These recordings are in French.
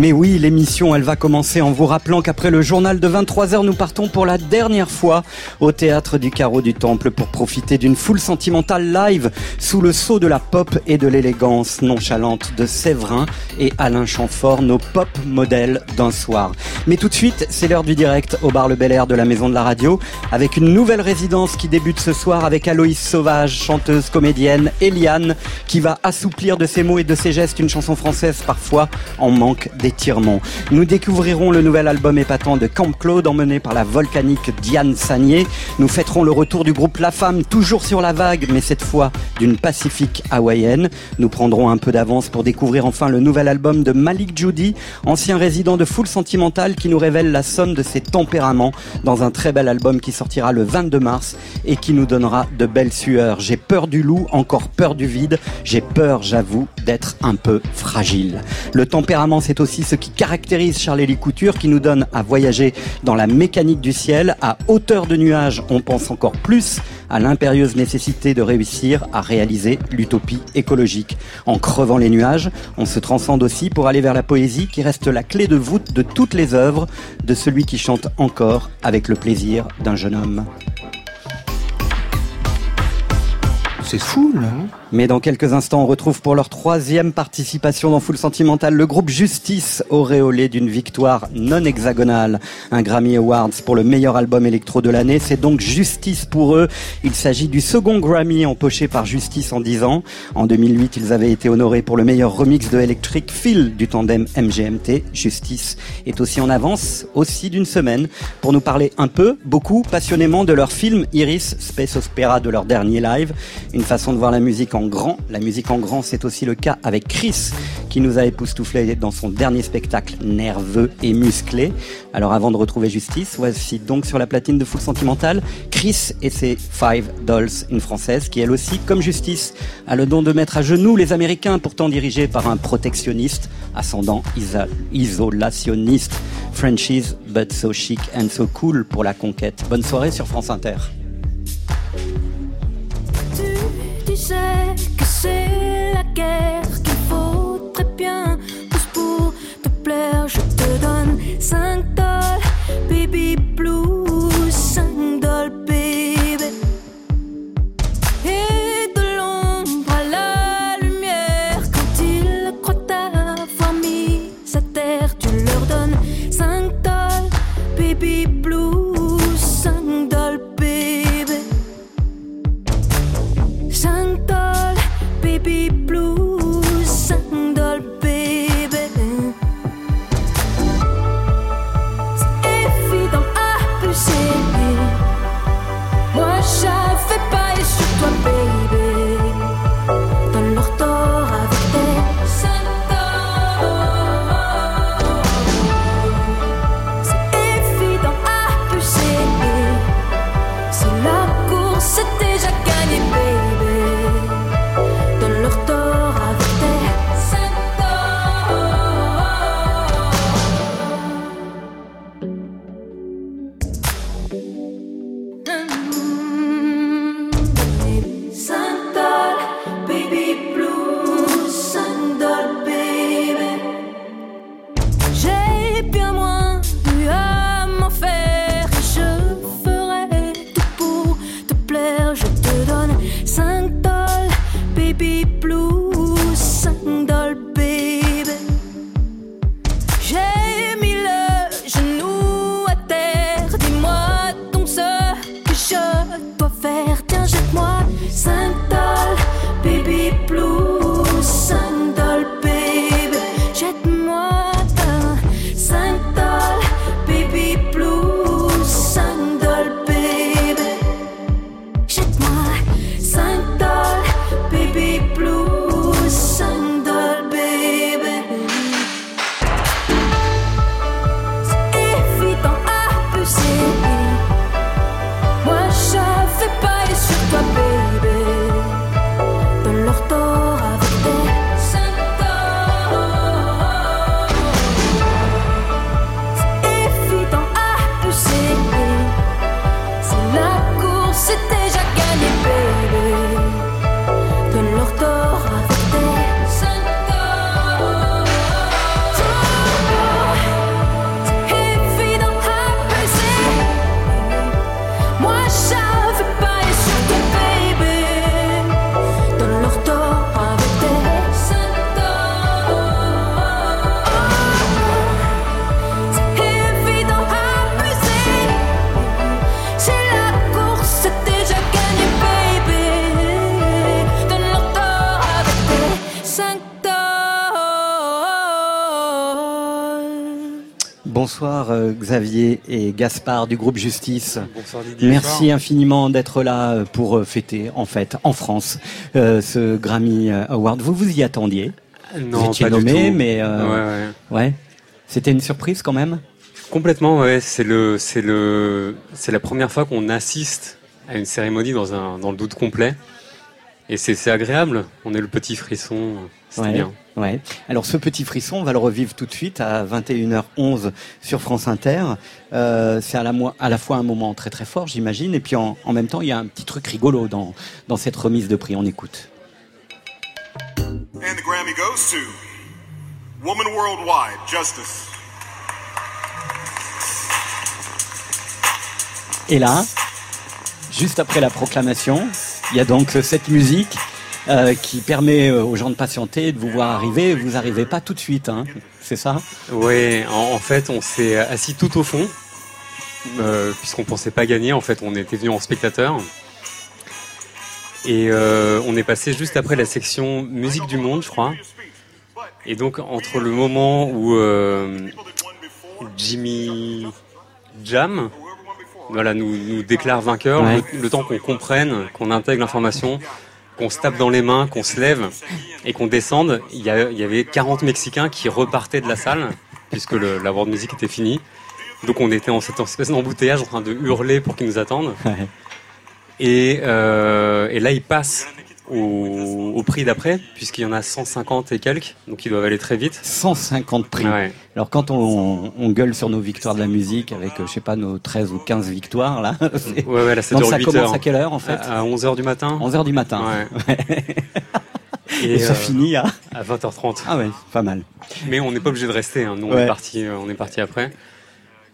Mais oui, l'émission, elle va commencer en vous rappelant qu'après le journal de 23h, nous partons pour la dernière fois au théâtre du Carreau du Temple pour profiter d'une foule sentimentale live sous le sceau de la pop et de l'élégance nonchalante de Séverin et Alain Chamfort, nos pop modèles d'un soir. Mais tout de suite, c'est l'heure du direct au bar Le Bel Air de la Maison de la Radio avec une nouvelle résidence qui débute ce soir avec Aloïs Sauvage, chanteuse, comédienne, Eliane, qui va assouplir de ses mots et de ses gestes une chanson française parfois en manque Nous découvrirons le nouvel album épatant de Camp Claude emmené par la volcanique Diane Sagné. Nous fêterons le retour du groupe La Femme, toujours sur la vague, mais cette fois d'une pacifique hawaïenne. Nous prendrons un peu d'avance pour découvrir enfin le nouvel album de Malik Judy, ancien résident de Full Sentimental qui nous révèle la somme de ses tempéraments dans un très bel album qui sortira le 22 mars et qui nous donnera de belles sueurs. J'ai peur du loup, encore peur du vide. J'ai peur, j'avoue, d'être un peu fragile. Le tempérament, c'est aussi ce qui caractérise Charles-Élie Couture, qui nous donne à voyager dans la mécanique du ciel. À hauteur de nuages, on pense encore plus à l'impérieuse nécessité de réussir à réaliser l'utopie écologique. En crevant les nuages, on se transcende aussi pour aller vers la poésie qui reste la clé de voûte de toutes les œuvres de celui qui chante encore avec le plaisir d'un jeune homme. C'est fou, là. Mais dans quelques instants, on retrouve pour leur troisième participation dans Full Sentimental le groupe Justice, auréolé d'une victoire non hexagonale. Un Grammy Awards pour le meilleur album électro de l'année. C'est donc Justice pour eux. Il s'agit du second Grammy empoché par Justice en 10 ans. En 2008, ils avaient été honorés pour le meilleur remix de Electric Feel du tandem MGMT. Justice est aussi en avance, aussi d'une semaine, pour nous parler un peu, beaucoup, passionnément de leur film Iris, Space Opera de leur dernier live. Façon de voir la musique en grand. La musique en grand, c'est aussi le cas avec Chris, qui nous a époustouflé dans son dernier spectacle nerveux et musclé. Alors avant de retrouver Justice, voici donc sur la platine de Full Sentimental, Chris et ses Five Dolls, une française qui elle aussi, comme Justice, a le don de mettre à genoux les Américains, pourtant dirigés par un protectionniste, ascendant isolationniste. Frenchies, but so chic and so cool pour la conquête. Bonne soirée sur France Inter. Que c'est la guerre qu'il faut très bien. Tous pour te plaire, je te donne 5 dollars, baby blue, 5 dollars, baby. Xavier et Gaspard du groupe Justice. Bonsoir Didier. Merci infiniment d'être là euh, pour euh, fêter en fait en France euh, ce Grammy Award. Vous vous y attendiez? Non, Vous étiez pas du nommé, tout. mais euh, Ouais, ouais. ouais. C'était une surprise quand même? Complètement, ouais. C'est le, c'est le, c'est la première fois qu'on assiste à une cérémonie dans un, dans le doute complet. Et c'est, c'est agréable. On est le petit frisson. C'est Ouais. bien. Ouais. Alors ce petit frisson, on va le revivre tout de suite à 21h11 sur France Inter. Euh, c'est à la, à la fois un moment très très fort, j'imagine, et puis en, en même temps, il y a un petit truc rigolo dans, dans cette remise de prix. On écoute. And the Grammy goes to Woman Worldwide, Justice. Et là, juste après la proclamation, il y a donc cette musique euh, qui permet euh, aux gens de patienter, de vous voir arriver. Vous n'arrivez pas tout de suite, hein, c'est ça? Ouais, en, fait, on s'est assis tout au fond, euh, puisqu'on pensait pas gagner. En fait, on était venu en spectateur. Et on est passé juste après la section musique du monde, je crois. Et donc, entre le moment où Jimmy Jam voilà, nous, nous déclare vainqueur, Ouais. le, le temps qu'on comprenne, qu'on intègre l'information, qu'on se tape dans les mains, qu'on se lève et qu'on descende, il y, a- il y avait 40 Mexicains qui repartaient de la salle, puisque le, la world music était finie. Donc on était en cette espèce d'embouteillage en train de hurler pour qu'ils nous attendent. Ouais. Et, euh, et là, ils passent au, au prix d'après, puisqu'il y en a 150 et quelques, donc ils doivent aller très vite. 150 prix. Ouais. Alors quand on, on gueule sur nos victoires de la musique avec, euh, je sais pas, nos 13 ou 15 victoires, là, Ouais, ouais, là, ça donc ça 8 commence heures. à quelle heure en fait À 11h du matin. 11h du matin. Ouais. Et, ça euh, finit à... à 20h30. Ah ouais, pas mal. Mais on n'est pas obligé de rester. Hein. Nous, on est parti. euh, On est parti après.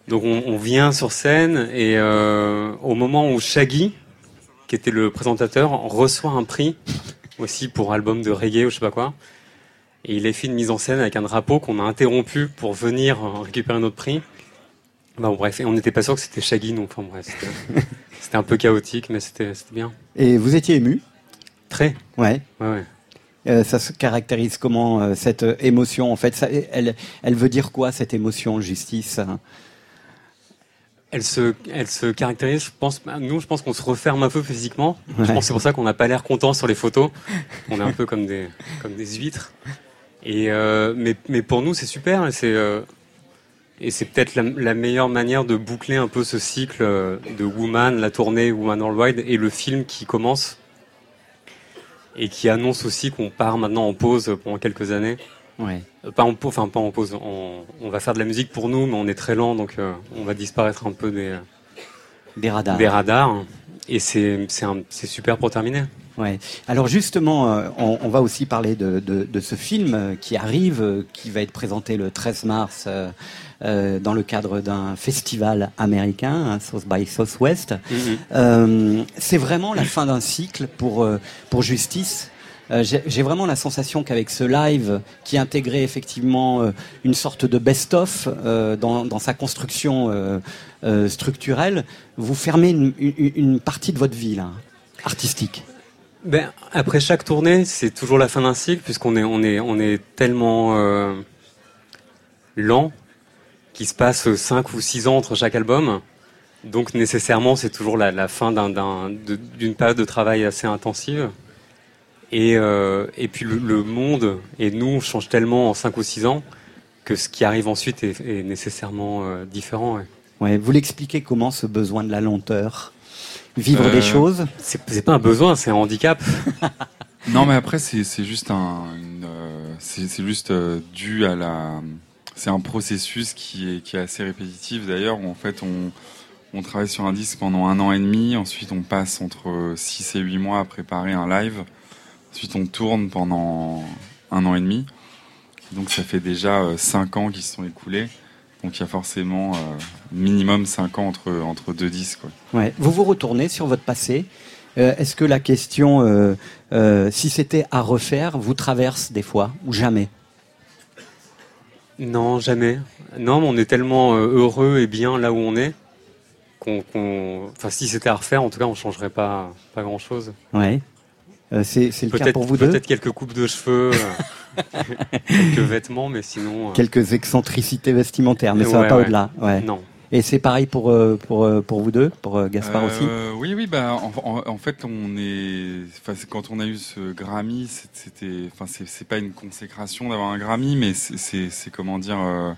Donc on, on vient sur scène et euh, au moment où Shaggy, qui était le présentateur, reçoit un prix aussi pour album de reggae ou je sais pas quoi. Et il a fait une mise en scène avec un drapeau qu'on a interrompu pour venir récupérer notre prix. Bah, bon, bref, et on n'était pas sûr que c'était Shaggy, donc enfin bref, c'était- un peu chaotique, mais c'était bien. Et vous étiez ému? Très. Ouais. Ouais, ouais. Euh, ça se caractérise comment euh, cette euh, émotion en fait? Ça, elle, elle veut dire quoi cette émotion justice hein? Elle se, elle se caractérise, je pense, nous, je pense qu'on se referme un peu physiquement. Je pense que c'est pour ça qu'on n'a pas l'air content sur les photos. On est un peu comme des, comme des huîtres. Et, euh, mais, mais pour nous, c'est super. Et c'est, euh, et c'est peut-être la, la meilleure manière de boucler un peu ce cycle euh, de Woman, la tournée Woman Worldwide et le film qui commence. Et qui annonce aussi qu'on part maintenant en pause pendant quelques années. Ouais. Euh, Pas en pause, enfin pas en pause. On, on va faire de la musique pour nous, mais on est très lent, donc euh, on va disparaître un peu des, Des radars. des radars. Et c'est super pour terminer. Ouais. Alors justement, euh, on, on va aussi parler de, de, de ce film qui arrive, qui va être présenté le 13 mars euh, dans le cadre d'un festival américain, hein, South by Southwest. Euh, c'est vraiment la fin d'un cycle pour pour Justice. Euh, J'ai vraiment la sensation qu'avec ce live qui intégrait effectivement euh, une sorte de best-of euh, dans, sa construction structurelle, vous fermez une, partie de votre vie là, artistique. Ben, après chaque tournée, c'est toujours la fin d'un cycle, puisqu'on est, tellement lent qu'il se passe 5 ou 6 ans entre chaque album. Donc nécessairement, c'est toujours la, fin d'une période de travail assez intensive. Et, euh, et puis le, le monde et nous change tellement en 5 ou 6 ans que ce qui arrive ensuite est, est nécessairement euh, différent. ouais. Ouais, vous l'expliquez comment ce besoin de la lenteur? Vivre Euh, des choses? C'est pas un besoin, c'est un handicap. Non, mais après, c'est c'est juste un, une, euh, c'est c'est juste euh, dû à la. C'est un processus qui est qui est assez répétitif d'ailleurs. Où en fait, on on travaille sur un disque pendant un an et demi. Ensuite, on passe entre 6 et 8 mois à préparer un live. Ensuite, on tourne pendant un an et demi. Donc, ça fait déjà 5 ans qui se sont écoulés. Donc, il y a forcément euh, minimum 5 ans entre entre deux disques. quoi. Ouais. Vous vous retournez sur votre passé. Euh, Est-ce que la question, euh, euh, si c'était à refaire, vous traverse des fois ou jamais? Non, jamais. Non, mais on est tellement euh, heureux et bien là où on est qu'on, qu'on- enfin, si c'était à refaire, en tout cas, on changerait pas, pas grand chose. Ouais. Euh, c'est le cas Peut-être, pour vous deux peut-être quelques coupes de cheveux, euh, quelques vêtements, mais sinon. euh, Quelques excentricités vestimentaires, mais ça Ouais, va pas ouais. au-delà. Ouais. Non. Et c'est pareil pour, pour, pour vous deux, pour euh, Gaspard aussi Oui, oui, bah, en, fait, on est, enfin, quand on a eu ce Grammy, c'est- c'était, enfin, c'est pas une consécration d'avoir un Grammy, mais c'est- comment dire, euh,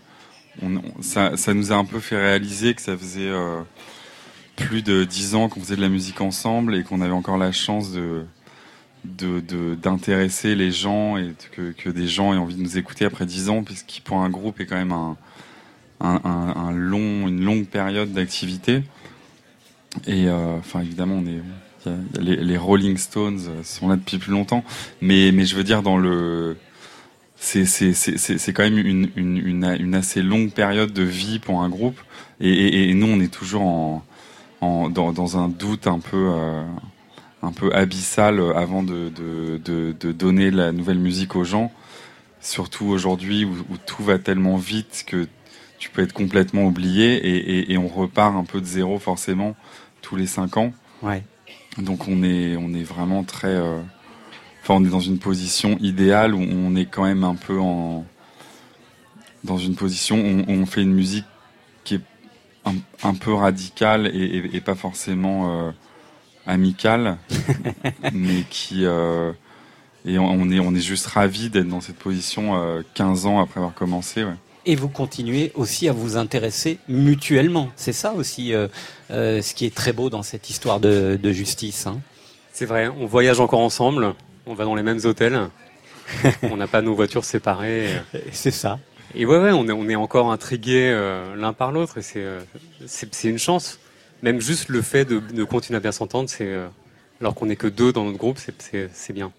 on, on- ça, ça nous a un peu fait réaliser que ça faisait euh, plus de dix ans qu'on faisait de la musique ensemble et qu'on avait encore la chance de d'intéresser les gens et que, des gens aient envie de nous écouter après dix ans, puisqu'il pour un groupe est quand même un, long, une longue période d'activité. Et euh, enfin, évidemment, les, Rolling Stones euh, sont là depuis plus longtemps, mais mais je veux dire dans le, c'est quand même une, une assez longue période de vie pour un groupe. Et, nous, on est toujours en, dans un doute un peu. euh, un peu abyssal avant de, de, de, de donner la nouvelle musique aux gens. Surtout aujourd'hui où, où tout va tellement vite que tu peux être complètement oublié et, et, et on repart un peu de zéro forcément tous les cinq ans. Ouais. Donc on est, on est vraiment très... euh, Enfin, on est dans une position idéale où on est quand même un peu en... Dans une position où on, où on fait une musique qui est un, un peu radicale et, et- et pas forcément euh, amicale, mais qui... euh, et on est, on est juste ravis d'être dans cette position euh, 15 ans après avoir commencé. Ouais. Et vous continuez aussi à vous intéresser mutuellement. C'est ça aussi euh, euh, ce qui est très beau dans cette histoire de, de justice. hein. C'est vrai, on voyage encore ensemble, on va dans les mêmes hôtels, on n'a pas nos voitures séparées. C'est ça. Et ouais, ouais, on est, on est encore intrigués euh, l'un par l'autre et c'est, euh, c'est, c'est une chance. Même juste le fait de, de continuer à bien s'entendre, c'est, euh, alors qu'on n'est que deux dans notre groupe, c'est, bien.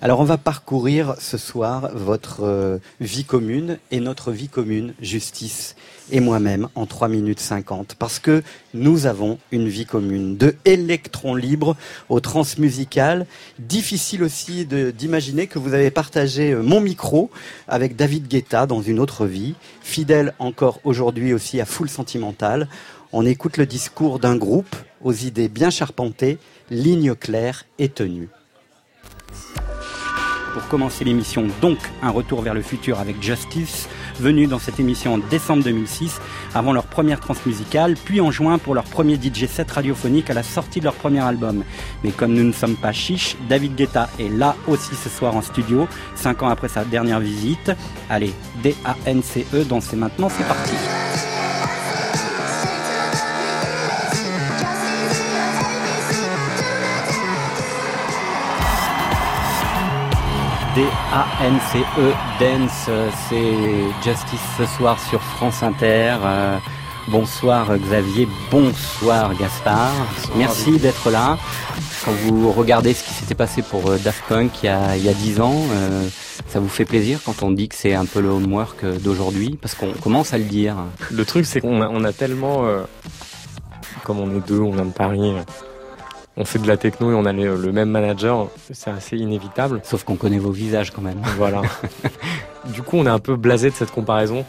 Alors on va parcourir ce soir votre euh, vie commune et notre vie commune, Justice et moi-même, en 3 minutes 50. Parce que nous avons une vie commune de électrons libres au transmusical. Difficile aussi d'imaginer que vous avez partagé euh, mon micro avec David Guetta dans une autre vie. Fidèle encore aujourd'hui aussi à Full Sentimental. On écoute le discours d'un groupe aux idées bien charpentées, lignes claires et tenues. Pour commencer l'émission, donc un retour vers le futur avec Justice, venu dans cette émission en décembre 2006, avant leur première transmusicale, puis en juin pour leur premier DJ set radiophonique à la sortie de leur premier album. Mais comme nous ne sommes pas chiches, David Guetta est là aussi ce soir en studio, cinq ans après sa dernière visite. Allez, D-A-N-C-E, dans C'est maintenant, c'est parti. D-A-N-C-E, Dance, c'est Justice ce soir sur France Inter. Euh, bonsoir Xavier, bonsoir Gaspard. Merci d'être là. Quand vous regardez ce qui s'était passé pour euh, Daft Punk il y a, il y a 10 ans, euh, ça vous fait plaisir quand on dit que c'est un peu le homework d'aujourd'hui? Parce qu'on commence à le dire. Le truc, c'est qu'on a, on a tellement. euh, comme on est deux, on vient de Paris, on fait de la techno et on a le, le même manager, c'est assez inévitable. Sauf qu'on connaît vos visages quand même. Voilà. du coup, on est un peu blasé de cette comparaison.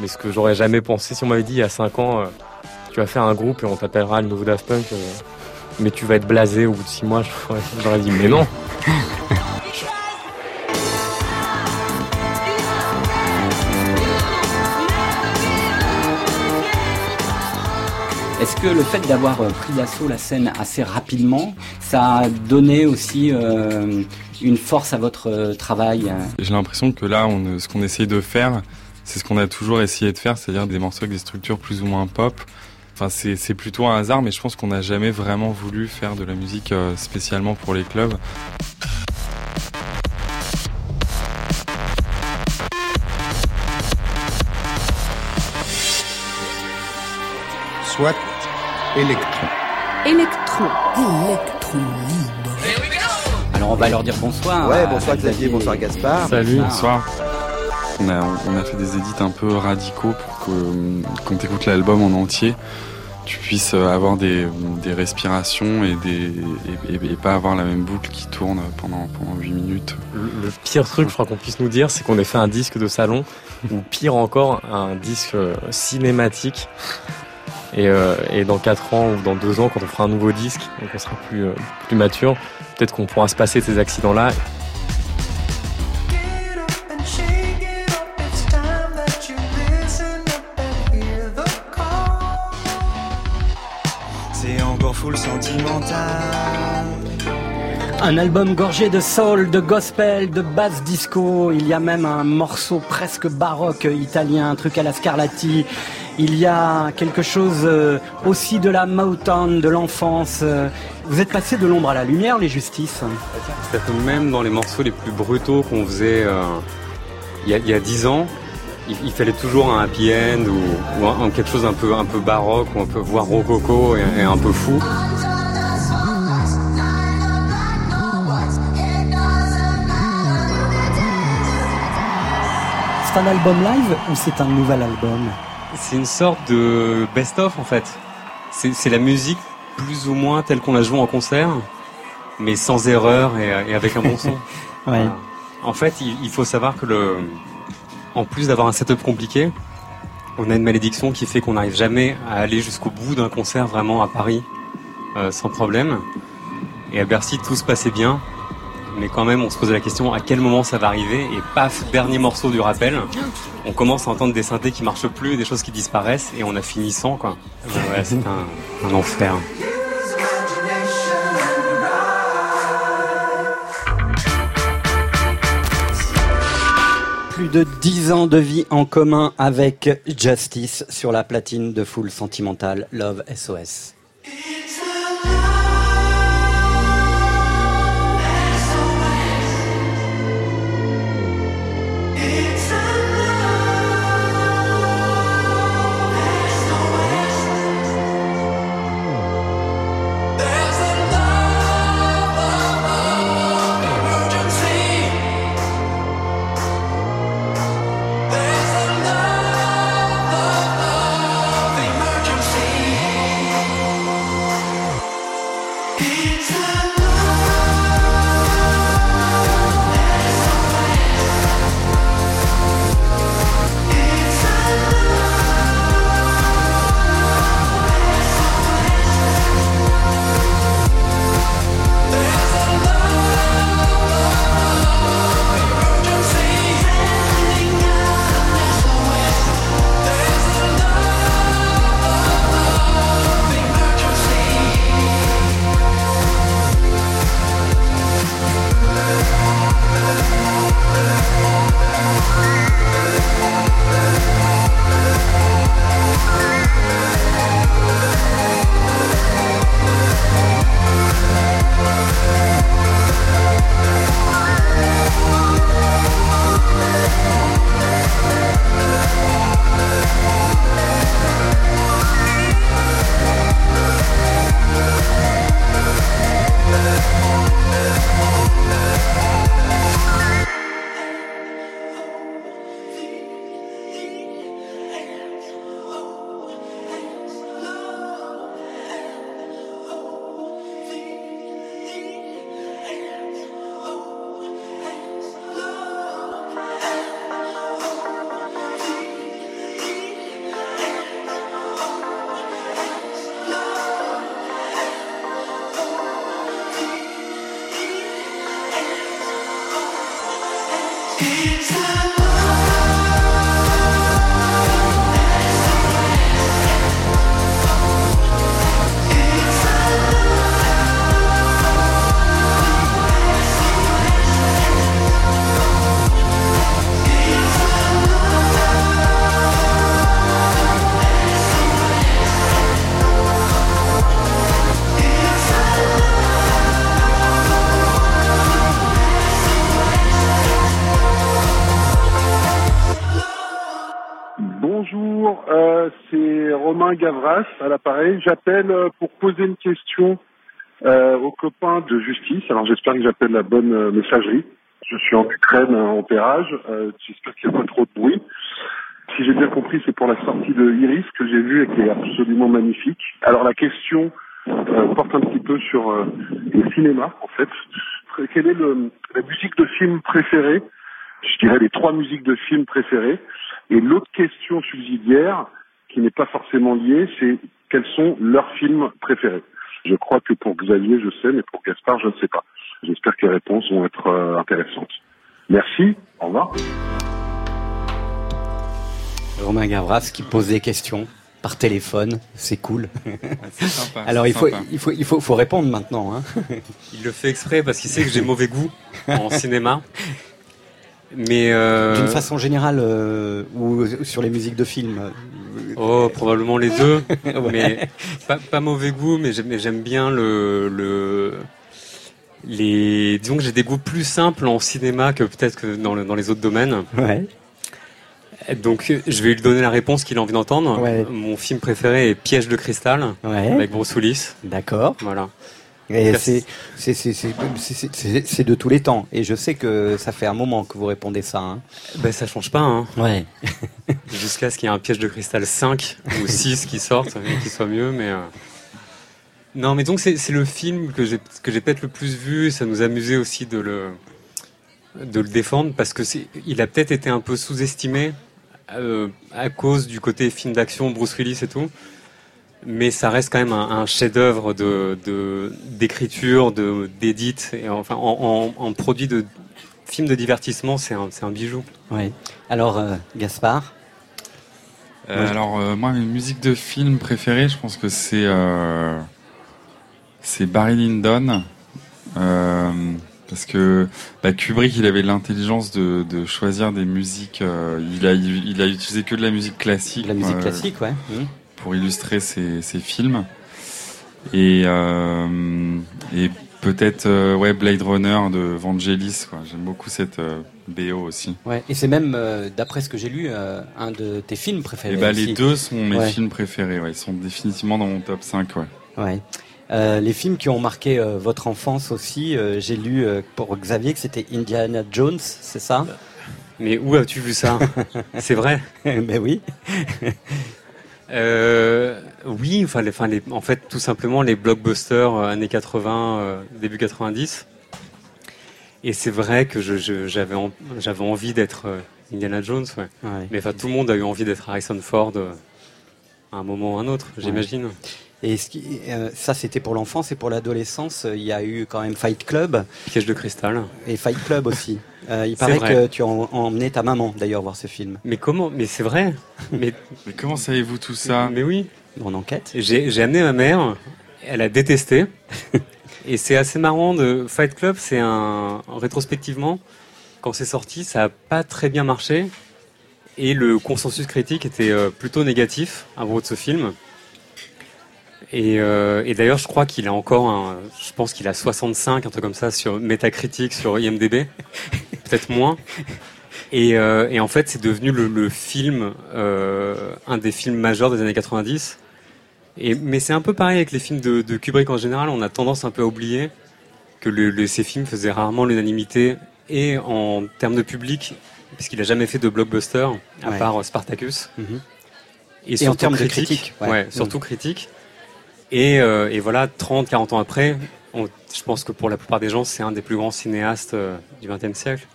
Mais ce que j'aurais jamais pensé, si on m'avait dit il y a 5 ans, euh, tu vas faire un groupe et on t'appellera le nouveau Daft Punk, euh, mais tu vas être blasé au bout de 6 mois, j'aurais- j'aurais dit mais non. Est-ce que le fait d'avoir euh, pris d'assaut la scène assez rapidement, ça a donné aussi euh, une force à votre euh, travail J'ai l'impression que là, ce qu'on essaye de faire, c'est ce qu'on a toujours essayé de faire, c'est-à-dire des morceaux avec des structures plus ou moins pop. Enfin, c'est plutôt un hasard, mais je pense qu'on n'a jamais vraiment voulu faire de la musique spécialement pour les clubs. Soit électron. Électron. Alors on va leur dire bonsoir. Ouais, bonsoir Xavier, bonsoir Gaspard. Salut. Bonsoir. On a, on a fait des edits un peu radicaux pour que quand tu écoutes l'album en entier, tu puisses avoir des, des respirations et, des, et, et- et pas avoir la même boucle qui tourne pendant, pendant 8 minutes. Le, le pire truc, je crois qu'on puisse nous dire, c'est qu'on ait fait un disque de salon, ou pire encore, un disque euh, cinématique. Euh, et, dans 4 ans ou dans 2 ans, quand on fera un nouveau disque, donc on sera plus, euh, mature, peut-être qu'on pourra se passer de ces accidents-là. Un album gorgé de soul, de gospel, de basse disco. Il y a même un morceau presque baroque italien, un truc à la Scarlatti. Il y a quelque chose euh, aussi de la Motown, de l'enfance. Euh. Vous êtes passé de l'ombre à la lumière, les justices C'est-à-dire que même dans les morceaux les plus brutaux qu'on faisait euh, il y a- dix ans, il, il fallait toujours un happy end ou, ou un- quelque chose un peu, un peu baroque ou un peu voire rococo et, et un peu fou. C'est un album live ou c'est un nouvel album? C'est une sorte de best-of en fait. C'est la musique plus ou moins telle qu'on la joue en concert, mais sans erreur et, et avec un bon son. Ouais. Voilà. En fait, il, il faut savoir que le, en plus d'avoir un setup compliqué, on a une malédiction qui fait qu'on n'arrive jamais à aller jusqu'au bout d'un concert vraiment à Paris euh, sans problème. Et à Bercy, tout se passait bien. Mais quand même, on se posait la question à quel moment ça va arriver. Et paf, dernier morceau du rappel. On commence à entendre des synthés qui marchent plus, des choses qui disparaissent. Et on a fini sans, quoi. C'est un, un enfer. Plus de 10 ans de vie en commun avec Justice sur la platine de Full Sentimental Love SOS. J'appelle euh, pour poser une question euh, aux copains de justice. Alors j'espère que j'appelle la bonne euh, messagerie. Je suis en Ukraine euh, en pérage. J'espère qu'il n'y a pas trop de bruit. Si j'ai bien compris, c'est pour la sortie de Iris que j'ai vue et qui est absolument magnifique. Alors la question porte un petit peu sur le cinéma en fait. Quelle est la musique de film préférée? Je dirais les trois musiques de films préférées. Et l'autre question subsidiaire, qui n'est pas forcément liée, c'est quels sont leurs films préférés. Je crois que pour Xavier, je sais, mais pour Gaspard, je ne sais pas. J'espère que les réponses vont être euh, intéressantes. Merci, au revoir. Romain Gavras qui pose des questions. par téléphone. C'est cool. Sympa. Alors il faut, il faut, il faut, faut répondre maintenant. Hein. Il le fait exprès parce qu'il sait que j'ai mauvais goût en cinéma. Mais euh, D'une façon générale euh, ou sur les musiques de films. Oh probablement les deux. Ouais. Mais pas, pas mauvais goût, mais j'aime bien le, le les disons que j'ai des goûts plus simples en cinéma que peut-être que dans, le- dans les autres domaines. Ouais. Donc je vais lui donner la réponse qu'il a envie d'entendre. Ouais. Mon film préféré est Piège de cristal Ouais. avec Bruce Willis. D'accord. Voilà. Et c'est de tous les temps. Et je sais que ça fait un moment que vous répondez ça. Hein. Ben ça change pas hein. Ouais. Jusqu'à ce qu'il y ait un piège de cristal 5 ou 6 qui sortent et qui soit mieux, mais. euh, Non, mais donc c'est le film que j'ai peut-être le plus vu. Ça nous amusait aussi de le de le défendre parce que il a peut-être été un peu sous-estimé euh, à cause du côté film d'action Bruce Willis et tout. Mais ça reste quand même un, un chef-d'œuvre de- d'écriture, de d'édit et enfin en, en, en produit de film de divertissement, c'est un bijou. Ouais. Alors euh, Gaspard? Euh, alors euh, moi, mes musiques de film préférées, je pense que c'est euh, c'est Barry Lyndon. Euh, parce que bah, Kubrick, il avait l'intelligence de, de choisir des musiques. euh, il, a, il a utilisé que de la musique classique. De la musique euh, classique, ouais. Mhm. Pour illustrer ses, ses films. Et, euh, et peut-être euh, ouais, Blade Runner de Vangelis. quoi. J'aime beaucoup cette euh, BO aussi. Ouais. Et c'est même, euh, d'après ce que j'ai lu, euh, un de tes films préférés. Et bah, aussi. les deux sont mes Ouais. films préférés. Ouais. Ils sont définitivement dans mon top 5. Ouais. Ouais. Euh, les films qui ont marqué euh, votre enfance aussi, euh, j'ai lu euh, pour Xavier que c'était Indiana Jones, c'est ça? Mais où as-tu vu ça? C'est vrai? Ben oui. Euh, oui, enfin, les, enfin les, en fait, tout simplement les blockbusters euh, années 80, euh, début 90. Et c'est vrai que j'avais en- j'avais envie d'être Indiana Jones, ouais. Ouais. Mais enfin, tout le monde a eu envie d'être Harrison Ford à un moment ou à un autre, j'imagine. Et ce qui, euh, ça, c'était pour l'enfance et pour l'adolescence. Il y a eu quand même Fight Club Piège de cristal. et Fight Club aussi. Euh, il C'est paraît vrai. que tu as en- emmené ta maman d'ailleurs voir ce film. Mais comment Mais c'est vrai. Mais, Mais comment savez-vous tout ça? Mais oui. Mon enquête. J'ai j'ai amené ma mère, elle a détesté. Et c'est assez marrant de Fight Club, c'est un rétrospectivement quand c'est sorti, ça a pas très bien marché et le consensus critique était euh, plutôt négatif à propos de ce film. Et, euh, et d'ailleurs, je crois qu'il a encore un, je pense qu'il a 65, un truc comme ça sur Metacritic, sur IMDb, peut-être moins. Et, euh, et en fait, c'est devenu le, le film, euh, un des films majeurs des années 90. Et, mais c'est un peu pareil avec les films de, de Kubrick en général. On a tendance un peu à oublier que le, le- ces films faisaient rarement l'unanimité et en termes de public, puisqu'il a jamais fait de blockbuster à Ouais. part Spartacus. Mhm. Et, en surtout termes de critique, ouais. Mhm. surtout critique. Et, euh, et voilà, 30, 40 ans après, on- je pense que pour la plupart des gens, c'est un des plus grands cinéastes euh, du XXe siècle.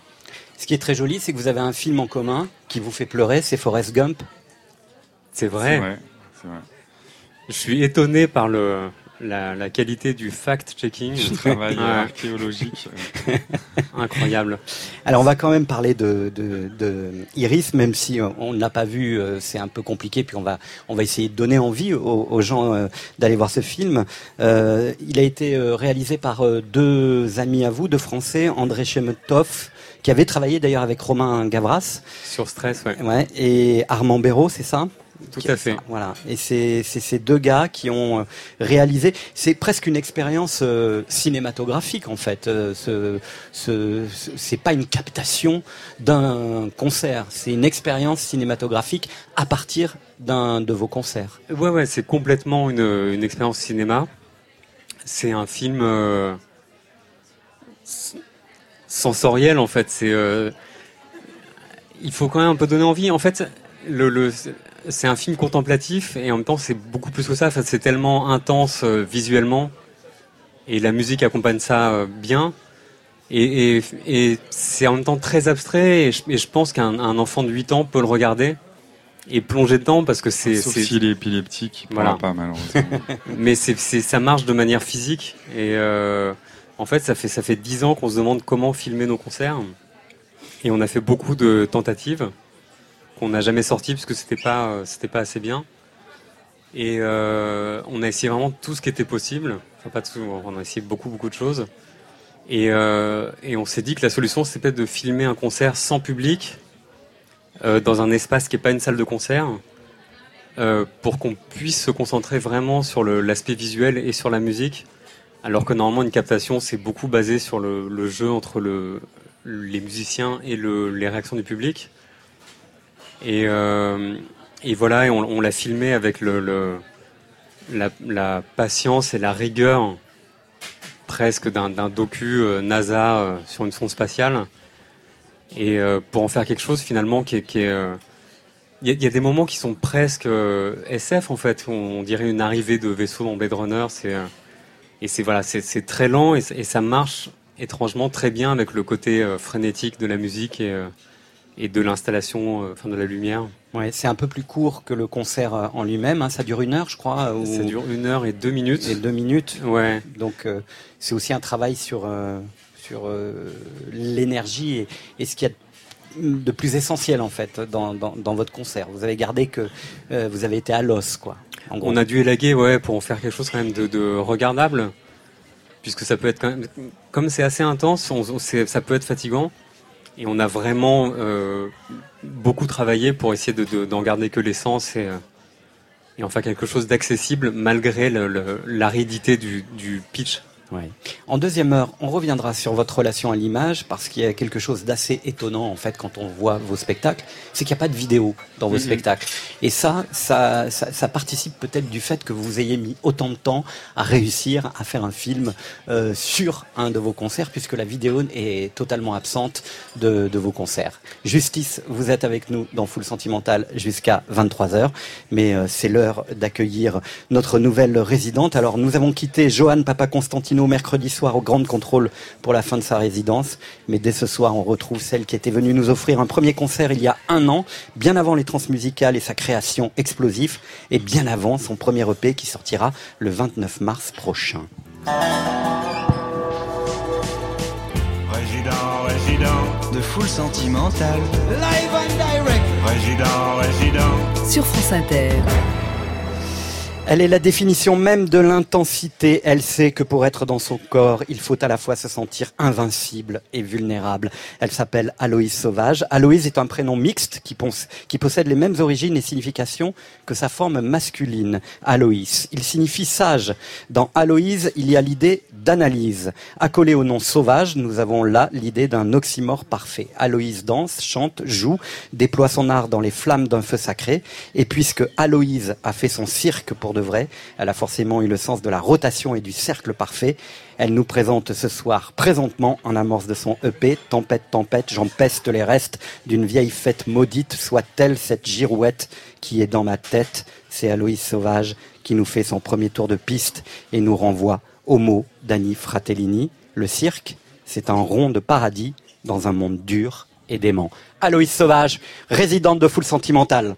Ce qui est très joli, c'est que vous avez un film en commun qui vous fait pleurer, c'est Forrest Gump. C'est vrai. C'est vrai. C'est vrai. Je suis étonné par le, la, la qualité du fact-checking. Du travail archéologique. Incroyable. Alors on va quand même parler de, de, de Iris, même si euh, on ne l'a pas vu, euh, c'est un peu compliqué. Puis on va on va essayer de donner envie aux, aux gens euh, d'aller voir ce film. Euh, il a été réalisé par deux amis à vous, deux Français, André Chemetov, qui avait travaillé d'ailleurs avec Romain Gavras, Sur stress, ouais. ouais, et Armand Béraud, c'est ça? Tout à fait. Voilà. Et c'est ces deux gars qui ont euh, réalisé. C'est presque une expérience euh, cinématographique en fait. Euh, ce, ce, c'est pas une captation d'un concert. C'est une expérience cinématographique à partir d'un de vos concerts. Ouais, ouais, c'est complètement une, une expérience cinéma. C'est un film euh, sensoriel, en fait. C'est, il faut quand même un peu donner envie. En fait, le, le, c'est un film contemplatif et en même temps, c'est beaucoup plus que ça. Enfin, c'est tellement intense euh, visuellement et la musique accompagne ça euh, bien. Et, et, et c'est en même temps très abstrait et je, et je pense qu'un un enfant de 8 ans peut le regarder et plonger dedans parce que c'est Sauf s'il est épileptique, il Voilà. pas malheureusement. mais c'est, ça marche de manière physique et euh, en fait ça fait ça fait dix ans qu'on se demande comment filmer nos concerts et on a fait beaucoup de tentatives qu'on n'a jamais sorties parce que c'était pas euh, c'était pas assez bien Et euh, on a essayé vraiment tout ce qui était possible. Enfin, pas tout, on a essayé beaucoup, beaucoup de choses. Et, euh, on s'est dit que la solution, c'était peut-être de filmer un concert sans public, dans un espace qui n'est pas une salle de concert, pour qu'on puisse se concentrer vraiment sur l'aspect visuel et sur la musique. Alors que normalement, une captation, c'est beaucoup basé sur le, jeu entre le, les musiciens et le, les réactions du public. Et, euh, et voilà, et on, on l'a filmé avec la, patience et la rigueur presque d'un docu euh, NASA euh, sur une sonde spatiale. Et pour en faire quelque chose finalement qui est... il y, a- des moments qui sont presque SF en fait, où on dirait une arrivée de vaisseau dans Blade Runner. C'est et c'est voilà, c'est très lent et, et ça marche étrangement très bien avec le côté frénétique de la musique et, et de l'installation, euh, enfin de la lumière. Ouais, c'est un peu plus court que le concert euh, en lui-même. hein. Ça dure une heure, je crois. ou- Ça dure une heure et deux minutes. Et deux minutes. Ouais. Donc euh, c'est aussi un travail sur euh, sur euh, l'énergie et, et ce qu'il y a de plus essentiel en fait dans, dans, dans votre concert. Vous avez gardé que vous avez été à l'os, quoi. en gros. On a dû élaguer, ouais, pour en faire quelque chose quand même de, de regardable, puisque ça peut être quand même, comme c'est assez intense, on- ça peut être fatigant, et on a vraiment euh, beaucoup travaillé pour essayer de- de- d'en garder que l'essence et, euh, et quelque chose d'accessible malgré l'aridité du pitch. Ouais. En deuxième heure, on reviendra sur votre relation à l'image parce qu'il y a quelque chose d'assez étonnant en fait quand on voit vos spectacles, c'est qu'il n'y a pas de vidéo dans vos spectacles. Et ça, ça, ça, ça participe peut-être du fait que vous ayez mis autant de temps à réussir à faire un film euh, sur un de vos concerts puisque la vidéo est totalement absente de, de vos concerts. Justice, vous êtes avec nous dans Full Sentimental jusqu'à 23h, mais euh, c'est l'heure d'accueillir notre nouvelle résidente. Alors nous avons quitté Johan Papa Constantino mercredi soir au Grand Contrôle pour la fin de sa résidence, mais dès ce soir on retrouve celle qui était venue nous offrir un premier concert il y a un an, bien avant les transmusicales et sa création explosif, et bien avant son premier EP qui sortira le 29 mars prochain. Résident, résident. De full sentimental. Live and direct. Résident, résident. Sur France Inter. Elle est la définition même de l'intensité. Elle sait que pour être dans son corps, il faut à la fois se sentir invincible et vulnérable. Elle s'appelle Aloïse Sauvage. Aloïse est un prénom mixte qui, possède les mêmes origines et significations que sa forme masculine, Aloïs. Il signifie sage. Dans Aloïse, il y a l'idée d'analyse. Accolé au nom sauvage, nous avons là l'idée d'un oxymore parfait. Aloïse danse, chante, joue, déploie son art dans les flammes d'un feu sacré. Et puisque Aloïse a fait son cirque pour de elle a forcément eu le sens de la rotation et du cercle parfait. Elle nous présente ce soir, présentement, en amorce de son EP, Tempête, tempête, j'en peste les restes d'une vieille fête maudite, soit-elle cette girouette qui est dans ma tête. C'est Aloïse Sauvage qui nous fait son premier tour de piste et nous renvoie au mot d'Annie Fratellini. Le cirque, c'est un rond de paradis dans un monde dur et dément. Aloïse Sauvage, résidente de Foule Sentimentale.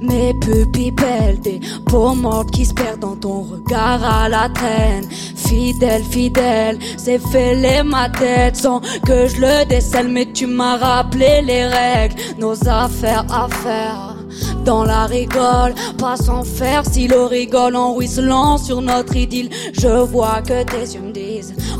Mes pupilles belles, des peaux mortes qui se perdent dans ton regard à la traîne. Fidèle, fidèle, c'est fêlé ma tête sans que je le décèle, mais tu m'as rappelé les règles, nos affaires à faire. Dans la rigole, pas sans faire si l'eau rigole en ruisselant sur notre idylle. Je vois que tes yeux me disent,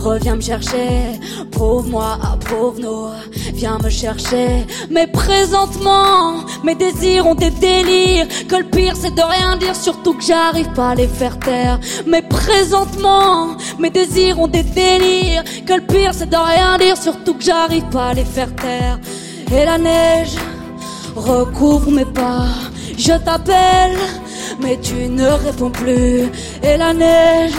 reviens me chercher, prouve-moi, approuve-nous, viens me chercher. Mais présentement, mes désirs ont des délires, que le pire c'est de rien dire, surtout que j'arrive pas à les faire taire. Mais présentement, mes désirs ont des délires, que le pire c'est de rien dire, surtout que j'arrive pas à les faire taire. Et la neige recouvre mes pas. Je t'appelle, mais tu ne réponds plus. Et la neige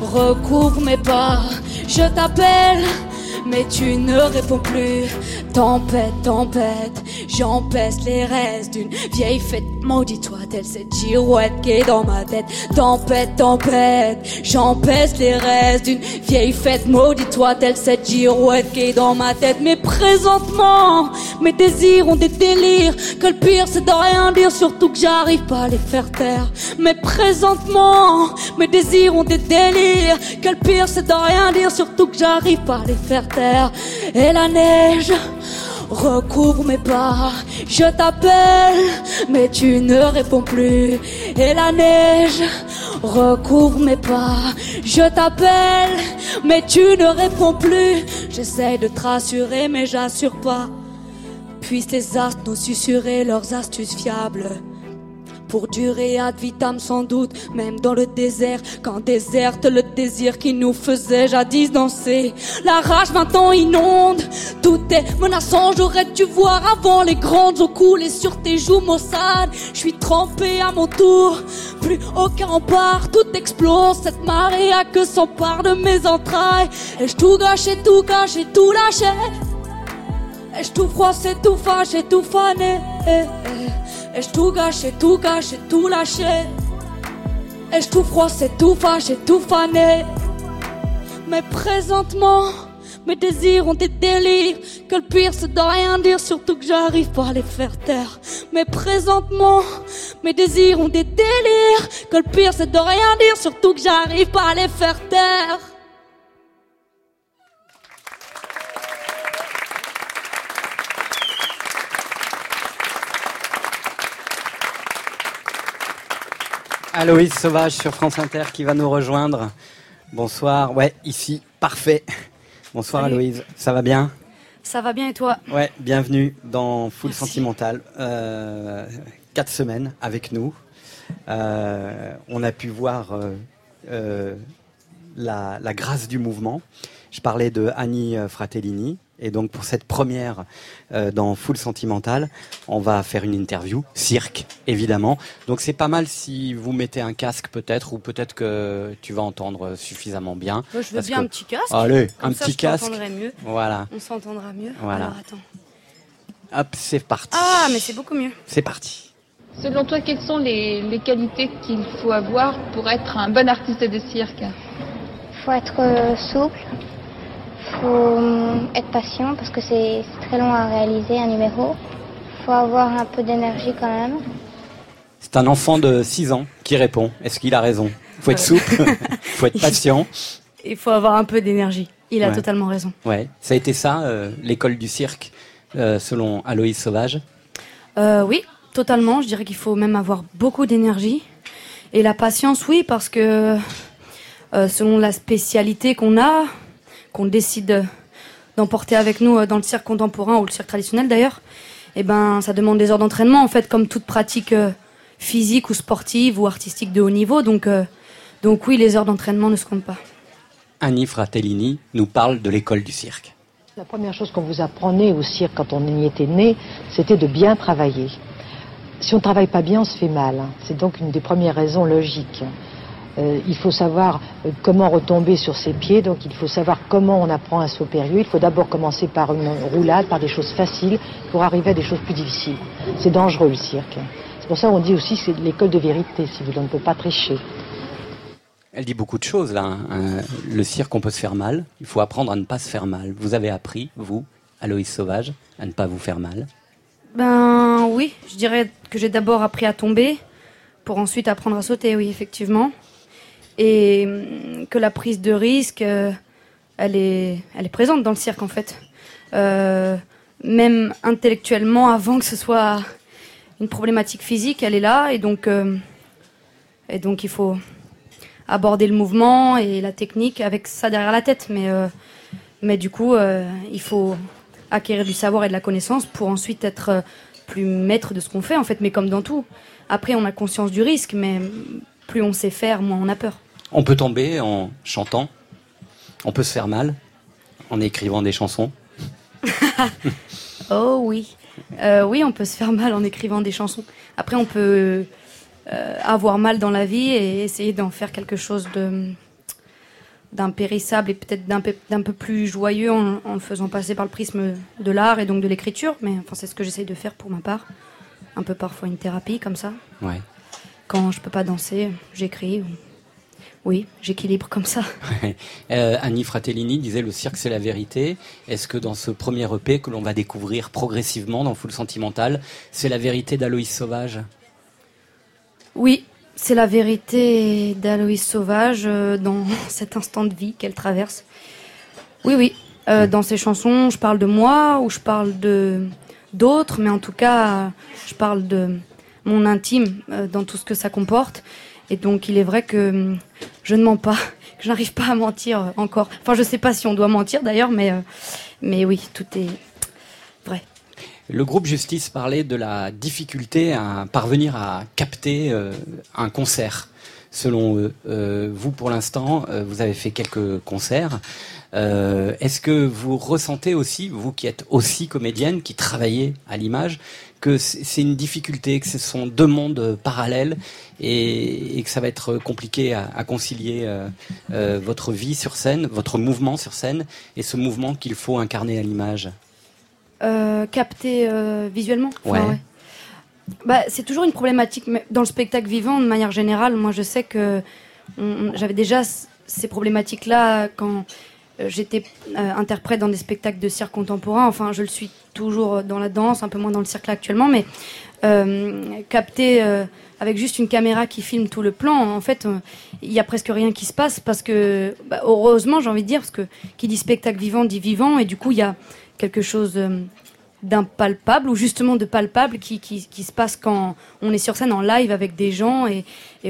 recouvre mes pas. Je t'appelle, mais tu ne réponds plus. Tempête, tempête, j'empêche les restes d'une vieille fête. Maudit-toi, telle cette girouette qui est dans ma tête. Tempête, tempête, j'empêche les restes d'une vieille fête. Maudit-toi, telle cette girouette qui est dans ma tête. Mais présentement, mes désirs ont des délires. Que le pire, c'est de rien dire, surtout que j'arrive pas à les faire taire. Mais présentement, mes désirs ont des délires. Que le pire, c'est de rien dire, surtout que j'arrive pas à les faire taire. Et la neige recouvre mes pas. Je t'appelle, mais tu ne réponds plus. Et la neige recouvre mes pas. Je t'appelle, mais tu ne réponds plus. J'essaie de te rassurer, mais j'assure pas. Puissent les astres nous susurrer leurs astuces fiables. Pour durer ad vitam sans doute, même dans le désert, quand déserte le désir qui nous faisait jadis danser. La rage maintenant inonde, tout est menaçant, j'aurais dû voir avant les grandes eaux couler sur tes joues maussades. Je suis trempé à mon tour, plus aucun rempart, tout explose, cette marée a que s'empare de mes entrailles. Et je tout gâche et tout cache et tout lâché? Et je tout froisse et tout fâche et tout fané? Et je tout gâche et tout gâche et tout lâché. Et je tout froisse et tout fâche et tout fané. Mais présentement, mes désirs ont des délires. Que le pire c'est de rien dire, surtout que j'arrive pas à les faire taire. Mais présentement, mes désirs ont des délires. Que le pire c'est de rien dire, surtout que j'arrive pas à les faire taire. Aloïse Sauvage sur France Inter qui va nous rejoindre. Bonsoir. Ouais, ici, parfait. Bonsoir Salut. Aloïse, ça va bien? Ça va bien et toi? Ouais, bienvenue dans Full Sentimental. Euh, quatre semaines avec nous. Euh, on a pu voir euh, euh, la, la grâce du mouvement. Je parlais de Annie Fratellini. Et donc pour cette première euh, dans Full Sentimental, on va faire une interview, cirque évidemment. Donc c'est pas mal si vous mettez un casque peut-être, ou peut-être que tu vas entendre suffisamment bien. Moi, je veux bien que- un petit casque. Allez, Comme un ça, petit je casque. t'entendrai mieux. Voilà. On s'entendra mieux. Voilà. Alors attends. Hop, c'est parti. Ah, mais c'est beaucoup mieux. C'est parti. Selon toi, quelles sont les, les qualités qu'il faut avoir pour être un bon artiste de cirque? Faut être euh, souple, faut euh, être patient parce que c'est très long à réaliser un numéro. faut avoir un peu d'énergie quand même. C'est un enfant de 6 ans qui répond. Est-ce qu'il a raison? Faut être souple, faut être patient. Il faut avoir un peu d'énergie. Il a Ouais. totalement raison. Ouais, ça a été ça, euh, l'école du cirque, euh, selon Aloïs Sauvage? Euh, oui, totalement. Je dirais qu'il faut même avoir beaucoup d'énergie. Et la patience, oui, parce que euh, selon la spécialité qu'on a, qu'on décide d'emporter avec nous euh, dans le cirque contemporain ou le cirque traditionnel d'ailleurs, eh ben, ça demande des heures d'entraînement, en fait, comme toute pratique euh, physique ou sportive ou artistique de haut niveau. Donc, euh, donc oui, les heures d'entraînement ne se comptent pas. Annie Fratellini nous parle de l'école du cirque. La première chose qu'on vous apprenait au cirque quand on y était né, c'était de bien travailler. Si on ne travaille pas bien, on se fait mal. C'est donc une des premières raisons logiques. Euh, il faut savoir euh, comment retomber sur ses pieds, donc il faut savoir comment on apprend un saut périlleux. Il faut d'abord commencer par une roulade, par des choses faciles, pour arriver à des choses plus difficiles. C'est dangereux le cirque. C'est pour ça qu'on dit aussi que c'est l'école de vérité, si vous voulez, on ne peut pas tricher. Elle dit beaucoup de choses là. hein. Euh, le cirque, on peut se faire mal. Il faut apprendre à ne pas se faire mal. Vous avez appris, vous, Aloïs Sauvage, à ne pas vous faire mal? Ben oui, je dirais que j'ai d'abord appris à tomber pour ensuite apprendre à sauter, oui, effectivement. Et hum, que la prise de risque, euh, elle, est, elle est présente dans le cirque en fait. Euh, même intellectuellement, avant que ce soit une problématique physique, elle est là. Et donc, euh, et donc il faut aborder le mouvement et la technique avec ça derrière la tête. Mais, mais du coup, il faut acquérir du savoir et de la connaissance pour ensuite être plus maître de ce qu'on fait, en fait, mais comme dans tout. Après, on a conscience du risque, mais plus on sait faire, moins on a peur. On peut tomber en chantant. On peut se faire mal en écrivant des chansons. Oh oui. Euh, oui, on peut se faire mal en écrivant des chansons. Après, on peut euh, avoir mal dans la vie et essayer d'en faire quelque chose de, d'impérissable et peut-être d'un peu, plus joyeux en, en le faisant passer par le prisme de l'art et donc de l'écriture. Mais enfin, c'est ce que j'essaye de faire pour ma part. Un peu parfois une thérapie comme ça. Ouais. Quand je peux pas danser, j'écris. ou- Oui, j'équilibre comme ça. Euh, Annie Fratellini disait le cirque c'est la vérité. Est-ce que dans ce premier EP que l'on va découvrir progressivement dans Full Sentimental, c'est la vérité d'Aloïs Sauvage? Oui, c'est la vérité d'Aloïs Sauvage euh, dans cet instant de vie qu'elle traverse. Oui, oui. euh, dans ses chansons, je parle de moi ou je parle de d'autres, mais en tout cas, je parle de mon intime dans tout ce que ça comporte. Et donc, il est vrai que hum, je ne mens pas, que je n'arrive pas à mentir euh, encore. Enfin, je sais pas si on doit mentir d'ailleurs, mais euh, mais oui, tout est vrai. Le groupe Justice parlait de la difficulté à parvenir à capter euh, un concert. Selon eux, vous pour l'instant, vous avez fait quelques concerts. Est-ce que vous ressentez aussi, vous qui êtes aussi comédienne, qui travaillez à l'image, que c'est une difficulté, que ce sont deux mondes euh, parallèles et, et que ça va être compliqué à, à concilier euh, euh, votre vie sur scène, votre mouvement sur scène et ce mouvement qu'il faut incarner à l'image Euh, capté euh, visuellement. Ouais. Bah, c'est toujours une problématique mais dans le spectacle vivant de manière générale. Moi, je sais que j'avais déjà ces problématiques-là quand euh, j'étais euh, interprète dans des spectacles de cirque contemporain. Enfin, je le suis toujours dans la danse, un peu moins dans le cirque actuellement, mais euh, capter euh, avec juste une caméra qui filme tout le plan, en fait, euh, il y a presque rien qui se passe parce que, bah, heureusement, j'ai envie de dire, parce que qui dit spectacle vivant dit vivant, et du coup, il y a quelque chose euh, d'impalpable ou justement de palpable qui, se passe quand on est sur scène en live avec des gens et,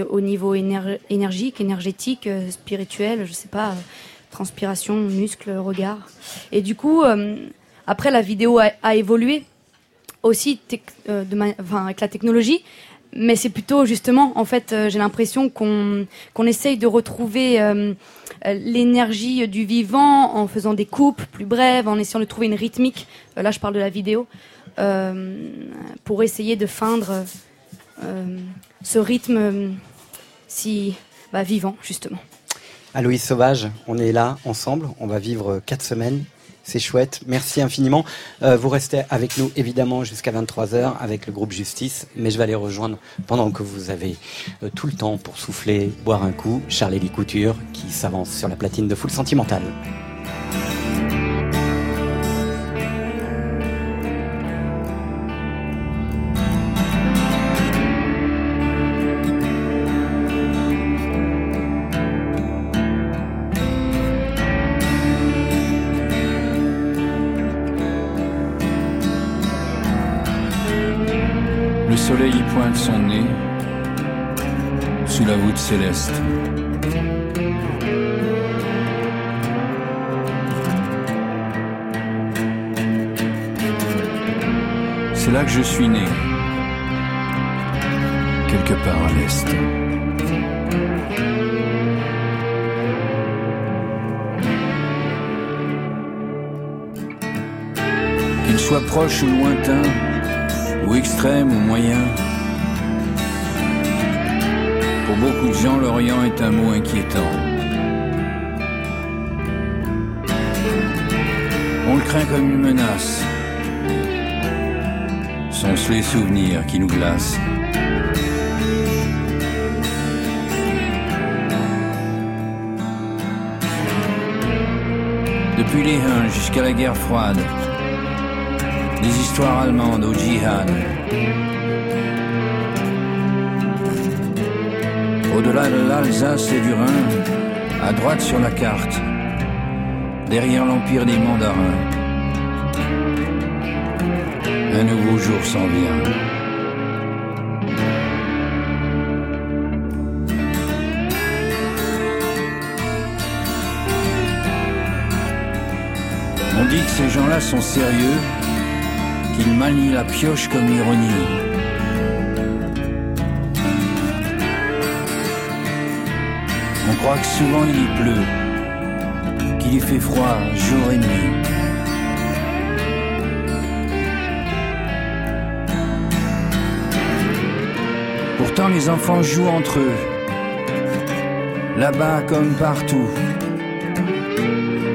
au niveau éner- énergique, énergétique, euh, spirituel, je sais pas, euh, transpiration, muscles, regard. Et du coup, euh, après la vidéo a, a évolué aussi euh, avec la technologie, mais c'est plutôt justement, en fait, euh, j'ai l'impression qu'on qu'on essaye de retrouver l'énergie du vivant en faisant des coupes plus brèves, en essayant de trouver une rythmique. Là, je parle de la vidéo pour essayer de feindre ce rythme si bah, vivant, justement. Aloïs Sauvage, on est là ensemble, on va vivre quatre semaines. C'est chouette, merci infiniment. Euh, vous restez avec nous évidemment jusqu'à 23h avec le groupe Justice, mais je vais aller rejoindre pendant que vous avez euh, tout le temps pour souffler, boire un coup, Charlélie Couture qui s'avance sur la platine de Full Sentimental. C'est là que je suis né, quelque part à l'est. Qu'il soit proche ou lointain, ou extrême ou moyen. Pour beaucoup de gens, l'Orient est un mot inquiétant. On le craint comme une menace. Sont-ce les souvenirs qui nous glacent? Depuis les Huns jusqu'à la guerre froide, des histoires allemandes au djihad. Au-delà de l'Alsace et du Rhin, à droite sur la carte, derrière l'empire des mandarins, un nouveau jour s'en vient. On dit que ces gens-là sont sérieux, qu'ils manient la pioche comme l'ironie. On croit que souvent il y pleut, qu'il y fait froid jour et nuit. Pourtant les enfants jouent entre eux, là-bas comme partout,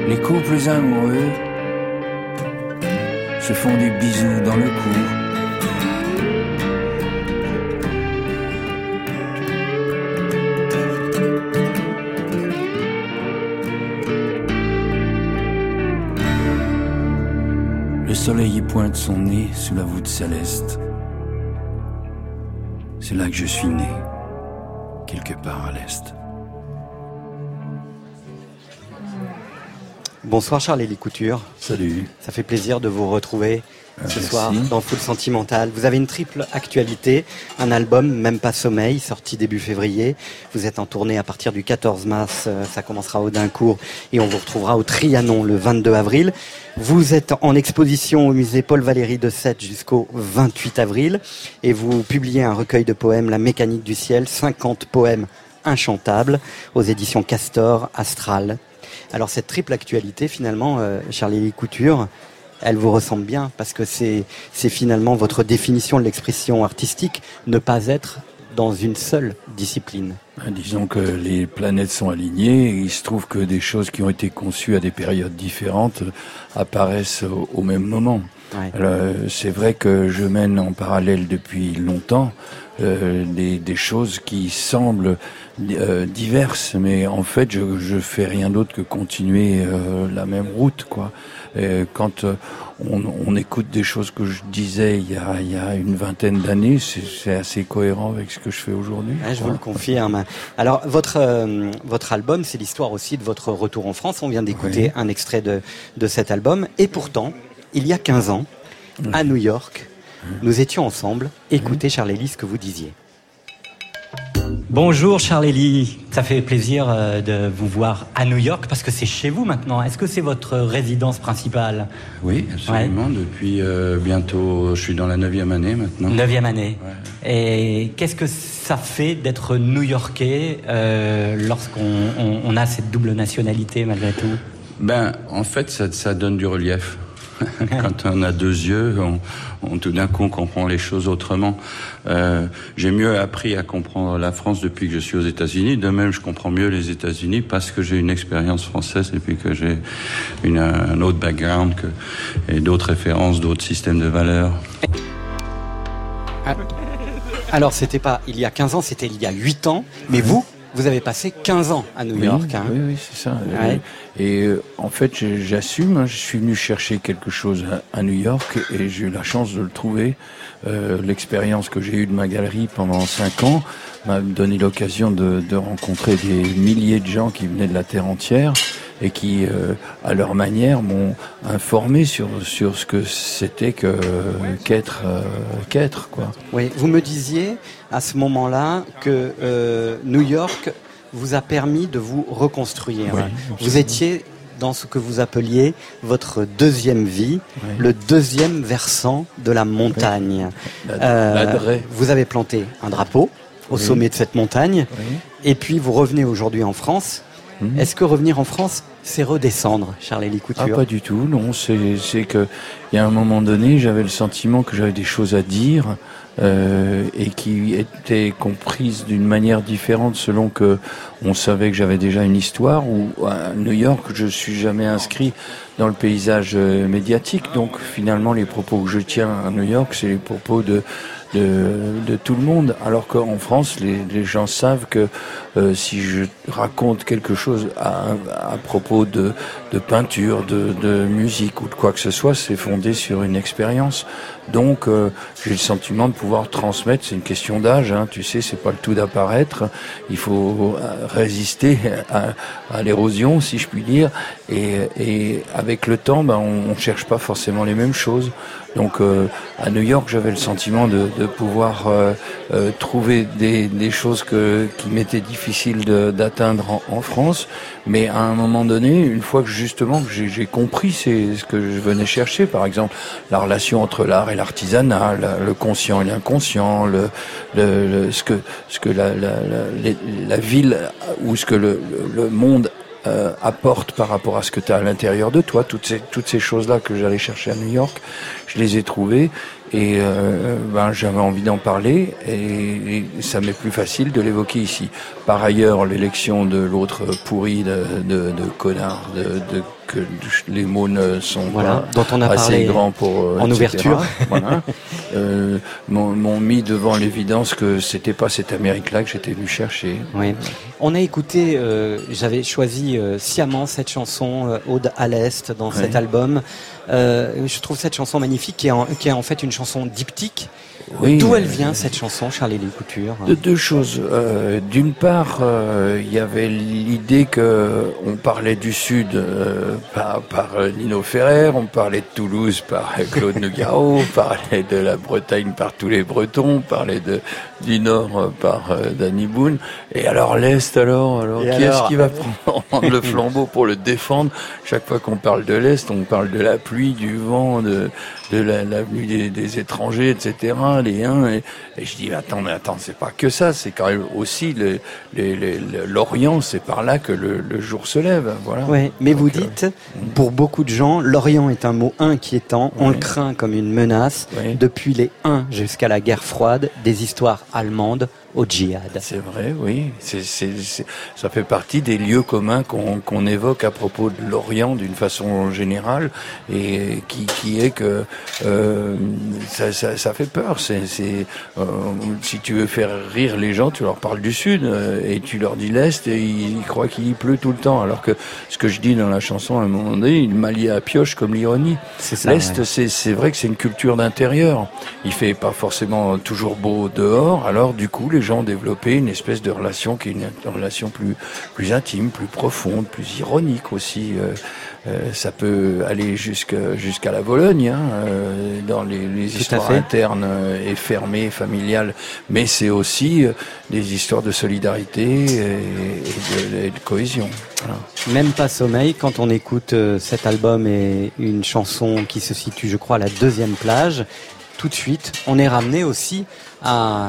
Les couples amoureux se font des bisous dans le cou. Pointe son nez sous la voûte céleste. C'est là que je suis né, quelque part à l'est. Bonsoir Charles-Élie Couture. Salut. Ça fait plaisir de vous retrouver ce soir dans Full Sentimental. Vous avez une triple actualité, un album, Même pas sommeil, sorti début février. Vous êtes en tournée à partir du 14 mars, euh, ça commencera au Dincourt et on vous retrouvera au Trianon le 22 avril. Vous êtes en exposition au musée Paul Valéry de Sète jusqu'au 28 avril et vous publiez un recueil de poèmes, La mécanique du ciel, 50 poèmes inchantables aux éditions Castor, Astral. Alors cette triple actualité, finalement, euh, Charlie Couture, elle vous ressemble bien parce que c'est finalement votre définition de l'expression artistique, ne pas être dans une seule discipline. Ben, Disons que les planètes sont alignées et il se trouve que des choses qui ont été conçues à des périodes différentes euh, apparaissent au, même moment. Ouais. Euh, c'est vrai que je mène en parallèle depuis longtemps euh, des, des choses qui semblent euh, diverses, mais en fait je, je fais rien d'autre que continuer euh, la même route, quoi. Et quand euh, on, on écoute des choses que je disais il y a, il y a une vingtaine d'années, c'est assez cohérent avec ce que je fais aujourd'hui. Ouais, je vous le confirme. Alors votre euh, votre album, c'est l'histoire aussi de votre retour en France. On vient d'écouter un extrait de de cet album et pourtant, il y a 15 ans, à New York, nous étions ensemble. Écoutez Charles ce que vous disiez. Bonjour Charlélie, ça fait plaisir euh, de vous voir à New York parce que c'est chez vous maintenant. Est-ce que c'est votre résidence principale? Oui, absolument. Depuis euh, bientôt, je suis dans la neuvième année maintenant. Neuvième année. Et qu'est-ce que ça fait d'être New-Yorkais euh, lorsqu'on on- on a cette double nationalité malgré tout? Ben, en fait, ça, ça donne du relief. Quand on a deux yeux, on, tout d'un coup, on comprend les choses autrement. Euh, J'ai mieux appris à comprendre la France depuis que je suis aux États-Unis. De même, je comprends mieux les États-Unis parce que j'ai une expérience française et puis que j'ai un autre background et d'autres références, d'autres systèmes de valeurs. Alors c'était pas il y a 15 ans, c'était il y a 8 ans, mais vous vous avez passé 15 ans à New Oui, York. hein. Oui, oui, c'est ça. Ouais. Et euh, en fait, j'assume, hein, je suis venu chercher quelque chose à, à New York et j'ai eu la chance de le trouver. Euh, L'expérience que j'ai eue de ma galerie pendant cinq ans m'a donné l'occasion de, de rencontrer des milliers de gens qui venaient de la terre entière et qui, euh, à leur manière, m'ont informé sur, sur ce que c'était que qu'être euh, qu'être, quoi. Oui, vous me disiez à ce moment-là que euh, New York vous a permis de vous reconstruire. Oui, vous étiez dans ce que vous appeliez votre deuxième vie, Oui. le deuxième versant de la montagne. La- la draie. vous avez planté un drapeau au Oui. sommet de cette montagne, Oui. et puis vous revenez aujourd'hui en France. Mhm. Est-ce que revenir en France, c'est redescendre, Charles-Élie Couture Ah, pas du tout, non. C'est c'est que il y a un moment donné, j'avais le sentiment que j'avais des choses à dire euh, et qui étaient comprises d'une manière différente selon que on savait que j'avais déjà une histoire. Ou à New York, je suis jamais inscrit dans le paysage euh, médiatique. Donc finalement, les propos que je tiens à New York, c'est les propos de de, de tout le monde. Alors qu'en France, les, les gens savent que euh, si je raconte quelque chose à, à propos de, de peinture, de, de musique ou de quoi que ce soit, c'est fondé sur une expérience. Donc, euh, j'ai le sentiment de pouvoir transmettre. C'est une question d'âge, hein, tu sais, c'est pas le tout d'apparaître. Il faut euh, résister à, à l'érosion, si je puis dire. Et, et avec le temps, ben, on, on cherche pas forcément les mêmes choses. Donc, euh, à New York, j'avais le sentiment de, de pouvoir euh, euh, trouver des, des choses que, qui m'étaient difficiles d'atteindre en, en France. Mais à un moment donné, une fois que justement j'ai compris ce que je venais chercher, par exemple la relation entre l'art et l'artisanat, la- le conscient et l'inconscient, le, le, le- ce que ce que la, la, la, la ville ou ce que le, le monde euh, apporte par rapport à ce que tu as à l'intérieur de toi, toutes ces, toutes ces choses-là que j'allais chercher à New York, je les ai trouvées Et euh, ben, j'avais envie d'en parler et, et ça m'est plus facile de l'évoquer ici. Par ailleurs, l'élection de l'autre pourri de, de, de connard, de, de que les mots ne sont Voilà, pas dont on a assez parlé grands pour euh, en etc. ouverture. voilà. euh, m'ont mis devant l'évidence que c'était pas cette Amérique-là que j'étais venu chercher. Oui. On a écouté, euh, j'avais choisi euh, sciemment cette chanson Ode à l'Est dans cet album. Je trouve cette chanson magnifique qui est en, qui est en fait une chanson diptyque. Oui, D'où elle vient cette chanson, Charlie-Lee Couture De deux choses. Euh, D'une part, euh, il y avait l'idée que on parlait du Sud euh, par, par Nino Ferrer, on parlait de Toulouse par Claude Nougaro, on parlait de la Bretagne par tous les Bretons, on parlait de, du Nord par Danny Boone. Et alors l'Est, alors, alors Et qui alors est-ce qui va prendre le flambeau pour le défendre? Chaque fois qu'on parle de l'Est, on parle de la pluie, du vent, de, de la- des, des étrangers, etc. Les uns et, et je dis attends mais attends c'est pas que ça, c'est quand même aussi le- le- le- le- l'Orient, c'est par là que le, jour se lève, voilà. Ouais, mais vous euh, dites, pour beaucoup de gens, l'Orient est un mot inquiétant, on le craint comme une menace. Depuis les Huns jusqu'à la guerre froide, des histoires allemandes au djihad. C'est vrai, oui. C'est, c'est, c'est- ça fait partie des lieux communs qu'on, qu'on évoque à propos de l'Orient d'une façon générale et qui, qui est que euh, ça, ça, ça fait peur. C'est, c'est, euh, si tu veux faire rire les gens, tu leur parles du Sud euh, et tu leur dis l'Est et ils, ils croient qu'il pleut tout le temps. Alors que ce que je dis dans la chanson à un moment donné, il m'a lié à pioche comme l'ironie. C'est ça, L'Est, ouais. c'est, c'est vrai que c'est une culture d'intérieur. Il fait pas forcément toujours beau dehors. Alors du coup, les gens ont développé une espèce de relation qui est une, relation plus plus intime, plus profonde, plus ironique aussi. Euh, euh, ça peut aller jusqu'à jusqu'à la Vologne, hein, euh, dans les, les histoires internes et fermées, familiales. Mais c'est aussi des histoires de solidarité et, et de, et de cohésion. Voilà. Même pas sommeil quand on écoute cet album et une chanson qui se situe, je crois, à la deuxième plage. Tout de suite, on est ramené aussi à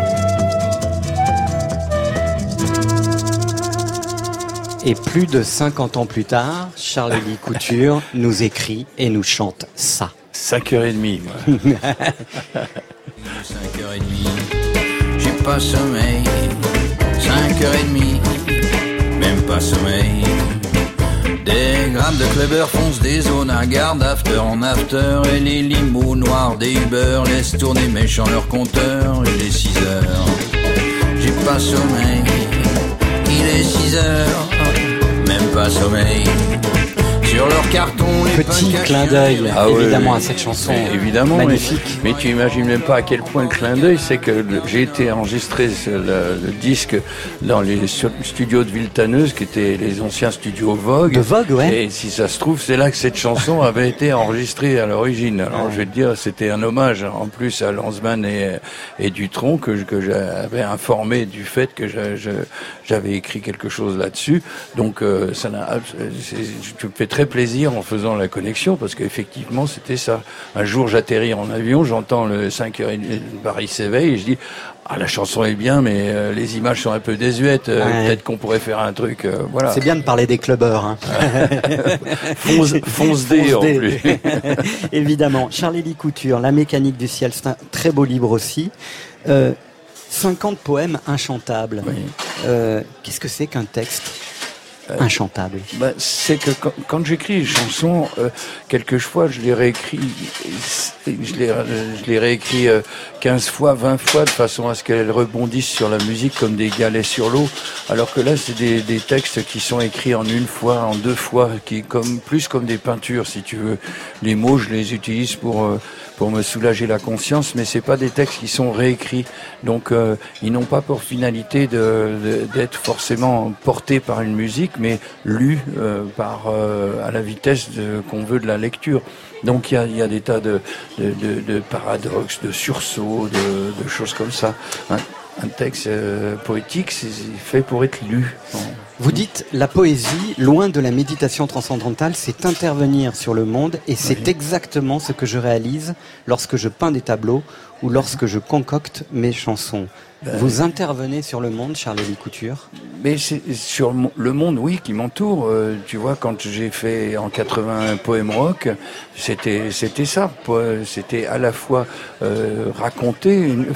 Et plus de 50 ans plus tard, Charlie Couture nous écrit et nous chante ça. 5h30, moi. 5h30, j'ai pas sommeil. 5h30, même pas sommeil. Des grammes de clubbers foncent des zones à garde after en after et les limos noirs des Uber laissent tourner méchants leur compteur. Il est 6 heures, j'ai pas sommeil. Il est 6 heures, même pas sommeil. Sur leur carton, les Petit clin d'œil, Ah évidemment, à cette chanson. Évidemment, Magnifique. Mais, mais tu imagines même pas à quel point le clin d'œil, c'est que j'ai été enregistré le, le disque dans les stu- studios de Villetaneuse, qui étaient les anciens studios Vogue. De Vogue, ouais. Et si ça se trouve, c'est là que cette chanson avait été enregistrée à l'origine. Alors je vais te dire, c'était un hommage en plus à Lanzmann et, et Dutronc que, que j'avais informé du fait que j'avais écrit quelque chose là-dessus. Donc euh, ça n'a, je me fais très plaisir en faisant la connexion parce qu'effectivement c'était ça. Un jour j'atterris en avion, j'entends le 5h30 Paris s'éveille et je dis ah la chanson est bien mais euh, les images sont un peu désuètes. euh, Ouais. Peut-être qu'on pourrait faire un truc. euh, voilà. C'est bien de parler des clubbers. Hein. Fonce- fonce D, en plus. Évidemment. Charlie Couture, La mécanique du ciel, c'est un très beau livre aussi. Euh, 50 poèmes inchantables. Euh, Qu'est-ce que c'est qu'un texte? Inchantable Bah, c'est que quand, quand j'écris les chansons, euh, quelquefois je les réécris, je les, je les réécris euh, 15 fois, 20 fois de façon à ce qu'elles rebondissent sur la musique comme des galets sur l'eau. Alors que là, c'est des, des textes qui sont écrits en une fois, en deux fois, qui comme plus comme des peintures, si tu veux. Les mots, je les utilise pour euh, pour me soulager la conscience, mais c'est pas des textes qui sont réécrits. Donc euh, ils n'ont pas pour finalité d'être forcément portés par une musique, mais lus euh, par euh, à la vitesse qu'on veut de la lecture. Donc il y a, y a des tas de, de, de- de paradoxes, de sursauts, de, choses comme ça. Un, un texte euh, poétique, c'est fait pour être lu. Vous dites la poésie, loin de la méditation transcendantale, c'est intervenir sur le monde et c'est exactement ce que je réalise lorsque je peins des tableaux ou lorsque je concocte mes chansons. Ben, Vous intervenez sur le monde, Charles-Élie Couture Mais c'est sur le monde, oui, qui m'entoure. Euh, tu vois, quand j'ai fait en 80 un poème rock, c'était c'était ça. C'était à la fois euh, raconter une,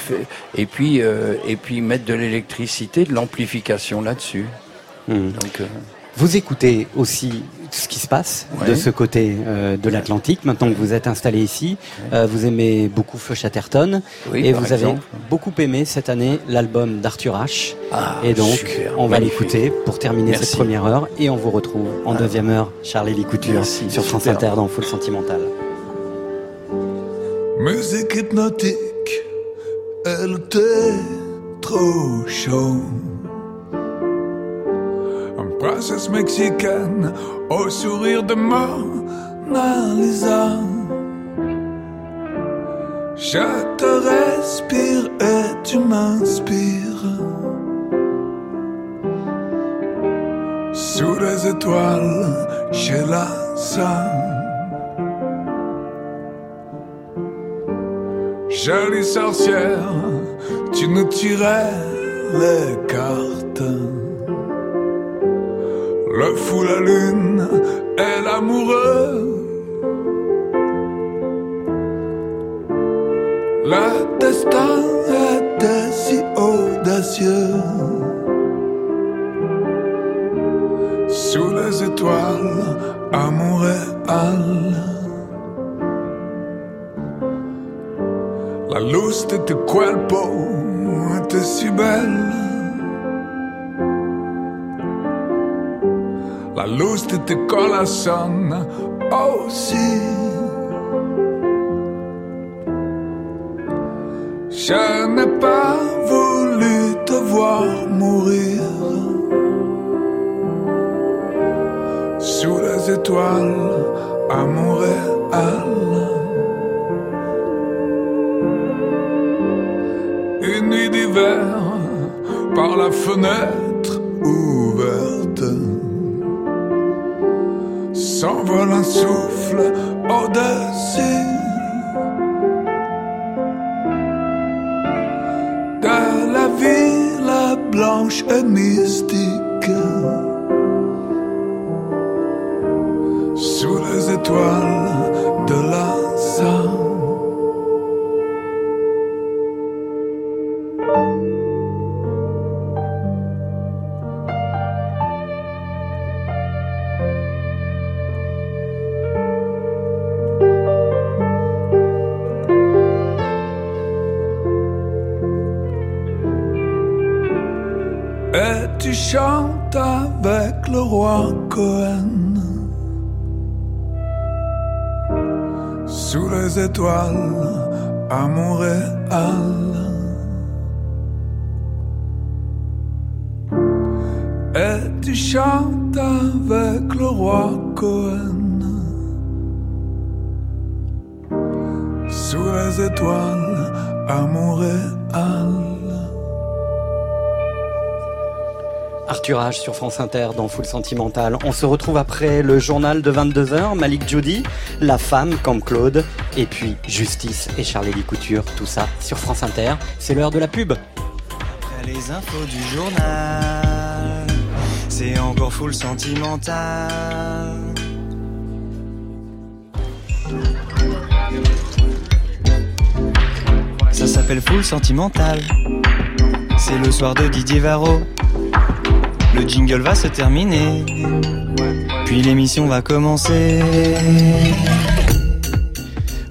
et puis euh, et puis mettre de l'électricité, de l'amplification là-dessus. Donc euh, Vous écoutez aussi ce qui se passe Ouais. de ce côté euh, de l'Atlantique, maintenant que vous êtes installé ici. Euh, vous aimez beaucoup Feu Chatterton Oui, et vous avez beaucoup aimé cette année l'album d'Arthur H. Ah, et donc, super, on va l'écouter pour terminer Merci. cette première heure et on vous retrouve en Ah. deuxième heure, Charlie Couture, Merci, sur France super. Inter dans Full Sentimental. Musique hypnotique, elle était trop chaud. Princesse mexicaine au sourire de Mona Lisa. Je te respire et tu m'inspires. Sous les étoiles, chez la Sam. Jolie sorcière, tu nous tirais les cartes. Le fou, la lune et l'amoureux. Le destin était si audacieux. Sous les étoiles, à Montréal. La luz de tu cuerpo était si belle. La de tu corazón aussi. Je n'ai pas voulu te voir mourir. Sous les étoiles à Montréal. Une nuit d'hiver par la fenêtre ouverte. S'envole un souffle au-dessus de la ville blanche et mystique. Et tu chantes avec le roi Cohen. Sous les étoiles à Arthur H. sur France Inter dans Full Sentimental. On se retrouve après le journal de 22h, Malik Judy, La Femme comme Claude, et puis Justice et Charlie Couture, tout ça sur France Inter. C'est l'heure de la pub. Après les infos du journal, c'est encore full sentimental. Ça s'appelle full sentimental. C'est le soir de Didier Varro. Le jingle va se terminer. Puis l'émission va commencer.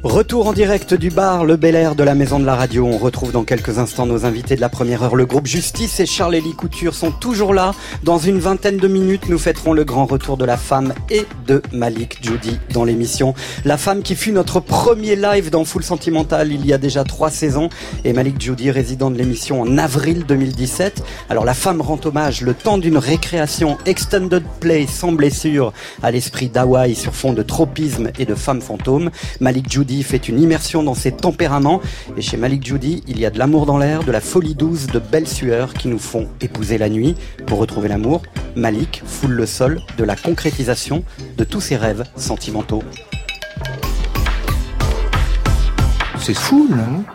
Retour en direct du bar Le Bel Air de la Maison de la Radio. On retrouve dans quelques instants nos invités de la première heure. Le groupe Justice et Charles-Élie Couture sont toujours là. Dans une vingtaine de minutes, nous fêterons le grand retour de la femme et de Malik Judy dans l'émission. La femme qui fut notre premier live dans Full Sentimental il y a déjà trois saisons et Malik Judy, résident de l'émission en avril 2017. Alors la femme rend hommage le temps d'une récréation extended play sans blessure à l'esprit d'Hawaï sur fond de tropisme et de femmes fantômes. Malik Judy fait une immersion dans ses tempéraments. Et chez Malik Judy, il y a de l'amour dans l'air, de la folie douce, de belles sueurs qui nous font épouser la nuit. Pour retrouver l'amour, Malik foule le sol de la concrétisation de tous ses rêves sentimentaux. C'est fou, là.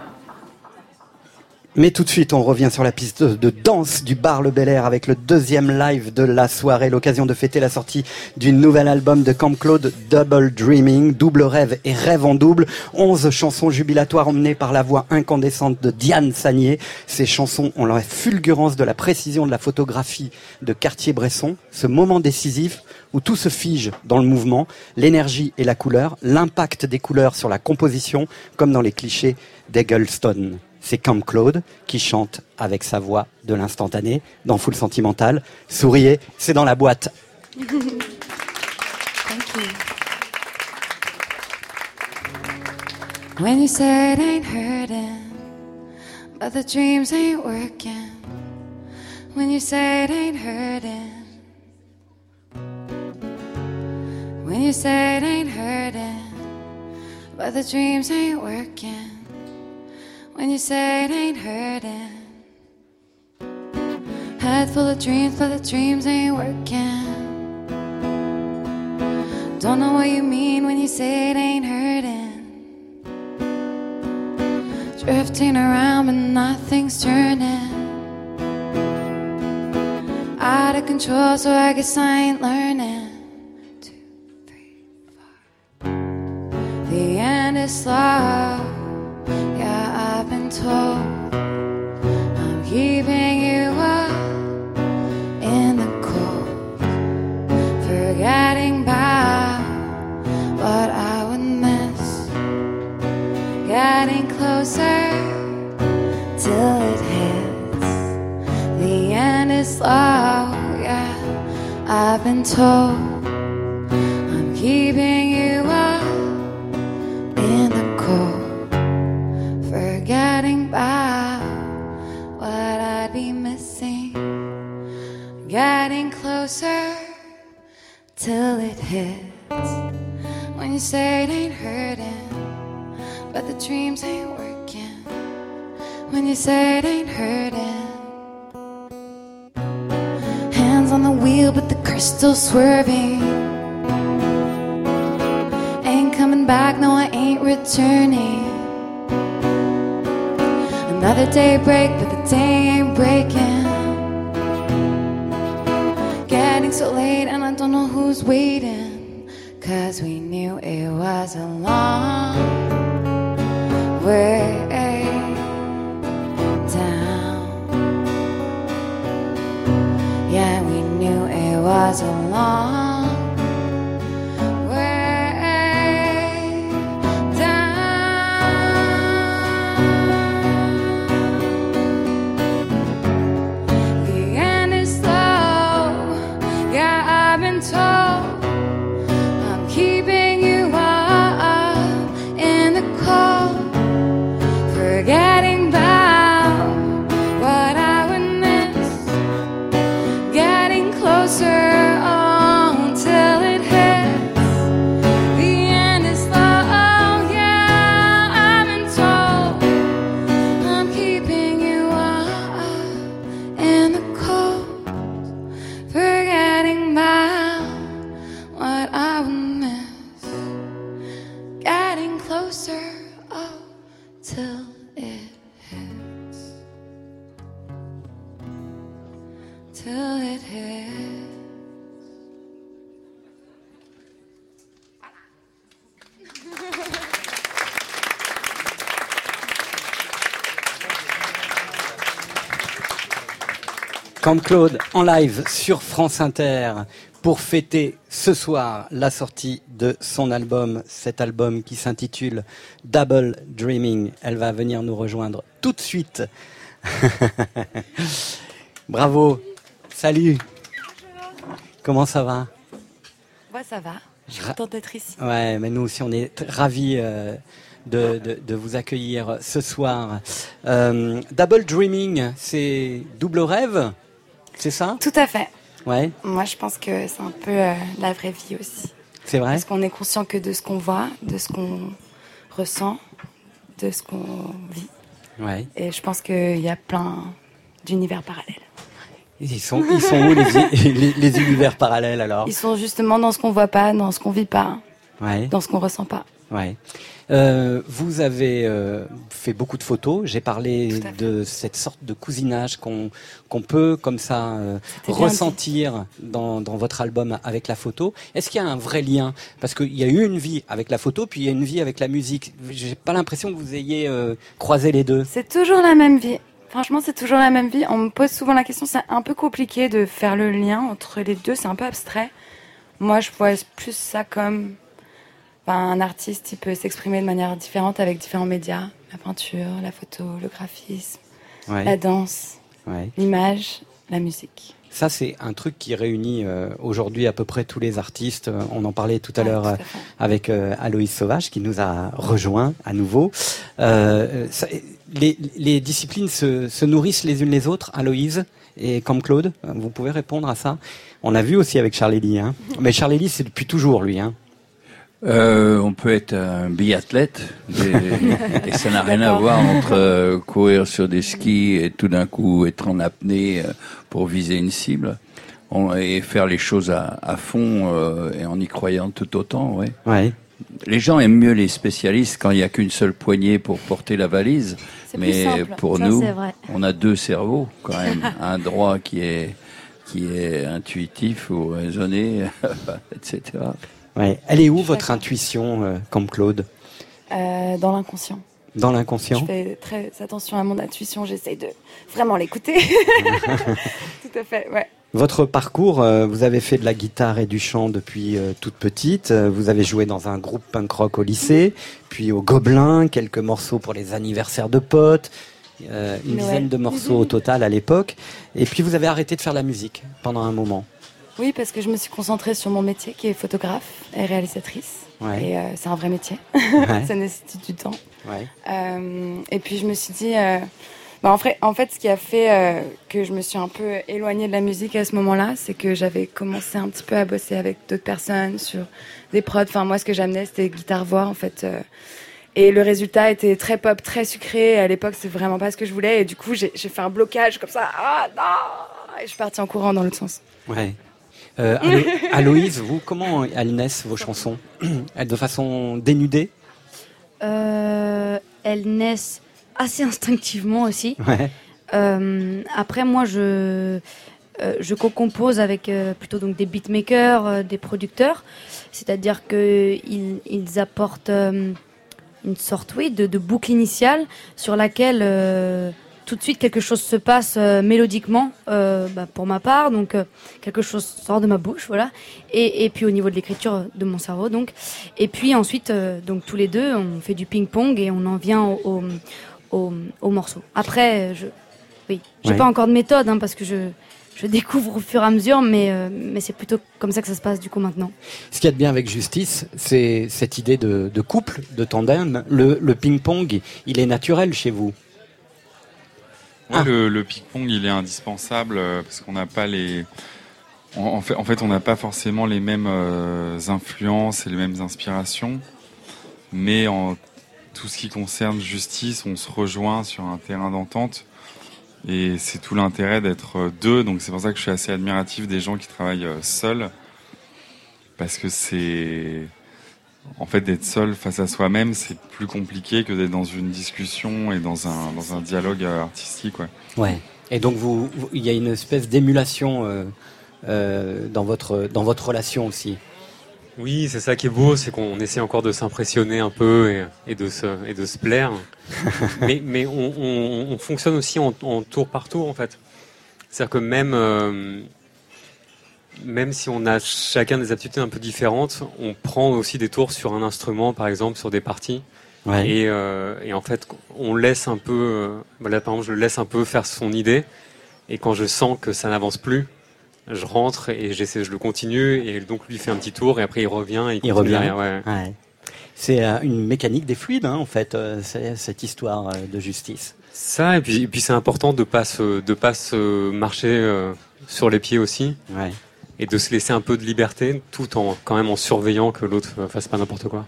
Mais tout de suite, on revient sur la piste de danse du bar Le Bel Air avec le deuxième live de la soirée, l'occasion de fêter la sortie d'une nouvel album de Camp Claude, Double Dreaming, double rêve et rêve en double. Onze chansons jubilatoires emmenées par la voix incandescente de Diane Sagnier. Ces chansons ont la fulgurance de la précision de la photographie de Cartier-Bresson, ce moment décisif où tout se fige dans le mouvement, l'énergie et la couleur, l'impact des couleurs sur la composition, comme dans les clichés d'Eggleston. C'est Camp Claude qui chante avec sa voix de l'instantané dans Full Sentimental. Souriez, c'est dans la boîte. Thank you. When you said ain't hurting, but the dreams ain't working. When you said ain't hurting. When you said ain't hurting, but the dreams ain't working. When you say it ain't hurting. Head full of dreams, but the dreams ain't working. Don't know what you mean when you say it ain't hurting. Drifting around, but nothing's turning. Out of control, so I guess I ain't learning. Two, three, four. The end is slow. I've been told. I'm keeping you up in the cold. Forgetting about what I would miss. Getting closer till it hits. The end is slow, yeah. I've been told I'm keeping you up about what I'd be missing. Getting closer till it hits. When you say it ain't hurting, but the dreams ain't working. When you say it ain't hurting. Hands on the wheel, but the crystal's swerving. Ain't coming back, no, I ain't returning. Another day break, but the day ain't breaking. Getting so late, and I don't know who's waiting. Cause we knew it was a long way down. Yeah, we knew it was a long Camp Claude en live sur France Inter pour fêter ce soir la sortie de son album, cet album qui s'intitule Double Dreaming. Elle va venir nous rejoindre tout de suite. Bravo, salut. Comment ça va? Ouais, ça va. Je suis contente d'être ici. Ouais, mais nous aussi, on est ravis euh, de, de- de vous accueillir ce soir. Euh, Double Dreaming, c'est double rêve, c'est ça? Tout à fait. Ouais, Moi, je pense que c'est un peu euh, la vraie vie aussi. c'est vrai? Parce qu'on est conscient que de ce qu'on voit, de ce qu'on ressent, de ce qu'on vit. Ouais. Et je pense qu'il y a plein d'univers parallèles. Ils sont, ils sont où les, les, les univers parallèles alors? Ils sont justement dans ce qu'on voit pas, dans ce qu'on vit pas, Ouais. dans ce qu'on ressent pas. Ouais. Euh, vous avez euh, fait beaucoup de photos. J'ai parlé de cette sorte de cousinage qu'on qu'on peut comme ça euh, ressentir dans, dans votre album avec la photo. Est-ce qu'il y a un vrai lien? Parce qu'il y a eu une vie avec la photo, puis il y a une vie avec la musique. J'ai pas l'impression que vous ayez croisé les deux. C'est toujours la même vie. Franchement, c'est toujours la même vie. On me pose souvent la question, c'est un peu compliqué de faire le lien entre les deux, c'est un peu abstrait. Moi, je vois plus ça comme un artiste, il peut s'exprimer de manière différente avec différents médias. La peinture, la photo, le graphisme, Ouais. la danse, Ouais. l'image, la musique. Ça, c'est un truc qui réunit euh, aujourd'hui à peu près tous les artistes. Euh, On en parlait tout à l'heure euh, avec euh, Aloïs Sauvage qui nous a rejoint à nouveau. Ça- les, les disciplines se, se nourrissent les unes les autres, Aloïse et comme Claude. Vous pouvez répondre à ça? On a vu aussi avec Charlélie. Hein. Mais Charlélie, c'est depuis toujours lui. Hein. Euh, on peut être un biathlète et, et ça n'a rien à voir entre euh, courir sur des skis et tout d'un coup être en apnée euh, pour viser une cible On- et faire les choses à, à fond euh, et en y croyant tout autant. Ouais. Ouais. Les gens aiment mieux les spécialistes quand il n'y a qu'une seule poignée pour porter la valise, mais pour Ça, nous, on a deux cerveaux quand même, un droit qui est qui est intuitif ou raisonné, etc. Ouais. Elle est où votre intuition, euh, comme Claude Euh, dans l'inconscient. Dans l'inconscient Je fais très attention à mon intuition, j'essaye de vraiment l'écouter. Tout à fait, ouais. Votre parcours, euh, vous avez fait de la guitare et du chant depuis euh, toute petite. Vous avez joué dans un groupe punk rock au lycée, puis au Gobelin, quelques morceaux pour les anniversaires de potes, euh, une Noël. dizaine de morceaux au total à l'époque. Et puis vous avez arrêté de faire la musique pendant un moment. Oui, parce que je me suis concentrée sur mon métier qui est photographe et réalisatrice. Ouais. Et euh, c'est un vrai métier. Ouais. Ça nécessite du temps. Ouais. Euh, et puis je me suis dit, euh, bah, en, fait, en fait, ce qui a fait que je me suis un peu éloignée de la musique à ce moment-là, c'est que j'avais commencé un petit peu à bosser avec d'autres personnes sur des prods. Enfin, moi, ce que j'amenais, c'était guitare-voix, en fait. et le résultat était très pop, très sucré. À l'époque, c'est vraiment pas ce que je voulais. Et du coup, j'ai j'ai fait un blocage comme ça. Ah non Et je suis partie en courant dans l'autre sens. Ouais. Euh, Alo- Aloïse, vous, comment elles naissent vos chansons Elles de façon dénudée Euh, elles naissent assez instinctivement aussi. Ouais. Euh, après, moi, je, je co-compose avec plutôt donc des beatmakers, des producteurs. C'est-à-dire qu'ils ils apportent une sorte, oui, de, de boucle initiale sur laquelle tout de suite quelque chose se passe euh, mélodiquement euh, bah, pour ma part. Donc, euh, quelque chose sort de ma bouche, voilà. Et, et puis au niveau de l'écriture de mon cerveau, donc. Et puis ensuite, donc tous les deux, on fait du ping-pong et on en vient au, au, au, au morceau. Après, je, oui, j'ai Ouais. pas encore de méthode hein, parce que je, je découvre au fur et à mesure, mais, euh, mais c'est plutôt comme ça que ça se passe du coup maintenant. Ce qu'il y a de bien avec Justice, c'est cette idée de, de couple, de tandem. Le, le ping-pong, il est naturel chez vous. Le, ping-pong, il est indispensable euh, parce qu'on n'a pas les. En, fait, en fait, on n'a pas forcément les mêmes euh, influences et les mêmes inspirations, mais en tout ce qui concerne justice, on se rejoint sur un terrain d'entente. Et c'est tout l'intérêt d'être euh, deux. Donc c'est pour ça que je suis assez admiratif des gens qui travaillent seuls, parce que c'est en fait d'être seul face à soi-même, c'est plus compliqué que d'être dans une discussion et dans un dans un dialogue euh, artistique. Ouais. Ouais. Et donc vous, vous- il y a une espèce d'émulation euh, euh, dans votre dans votre relation aussi. Oui, c'est ça qui est beau, c'est qu'on essaie encore de s'impressionner un peu et, et de se et de se plaire. mais mais on, on- on fonctionne aussi en, en tour par tour en fait. C'est-à-dire que même euh, même si on a chacun des aptitudes un peu différentes, on prend aussi des tours sur un instrument, par exemple, sur des parties. Ouais. Et, euh, et en fait, on laisse un peu, euh, voilà, par exemple, je le laisse un peu faire son idée. Et quand je sens que ça n'avance plus, je rentre et j'essaie, je le continue. Et donc lui fait un petit tour et après il revient et il, revient. derrière, ouais. Ouais. C'est euh, une mécanique des fluides, hein, en fait, euh, cette histoire de justice. Ça et puis, et puis c'est important de pas se, de pas se marcher sur les pieds aussi. Ouais. Et de se laisser un peu de liberté, tout en quand même en surveillant que l'autre fasse pas n'importe quoi.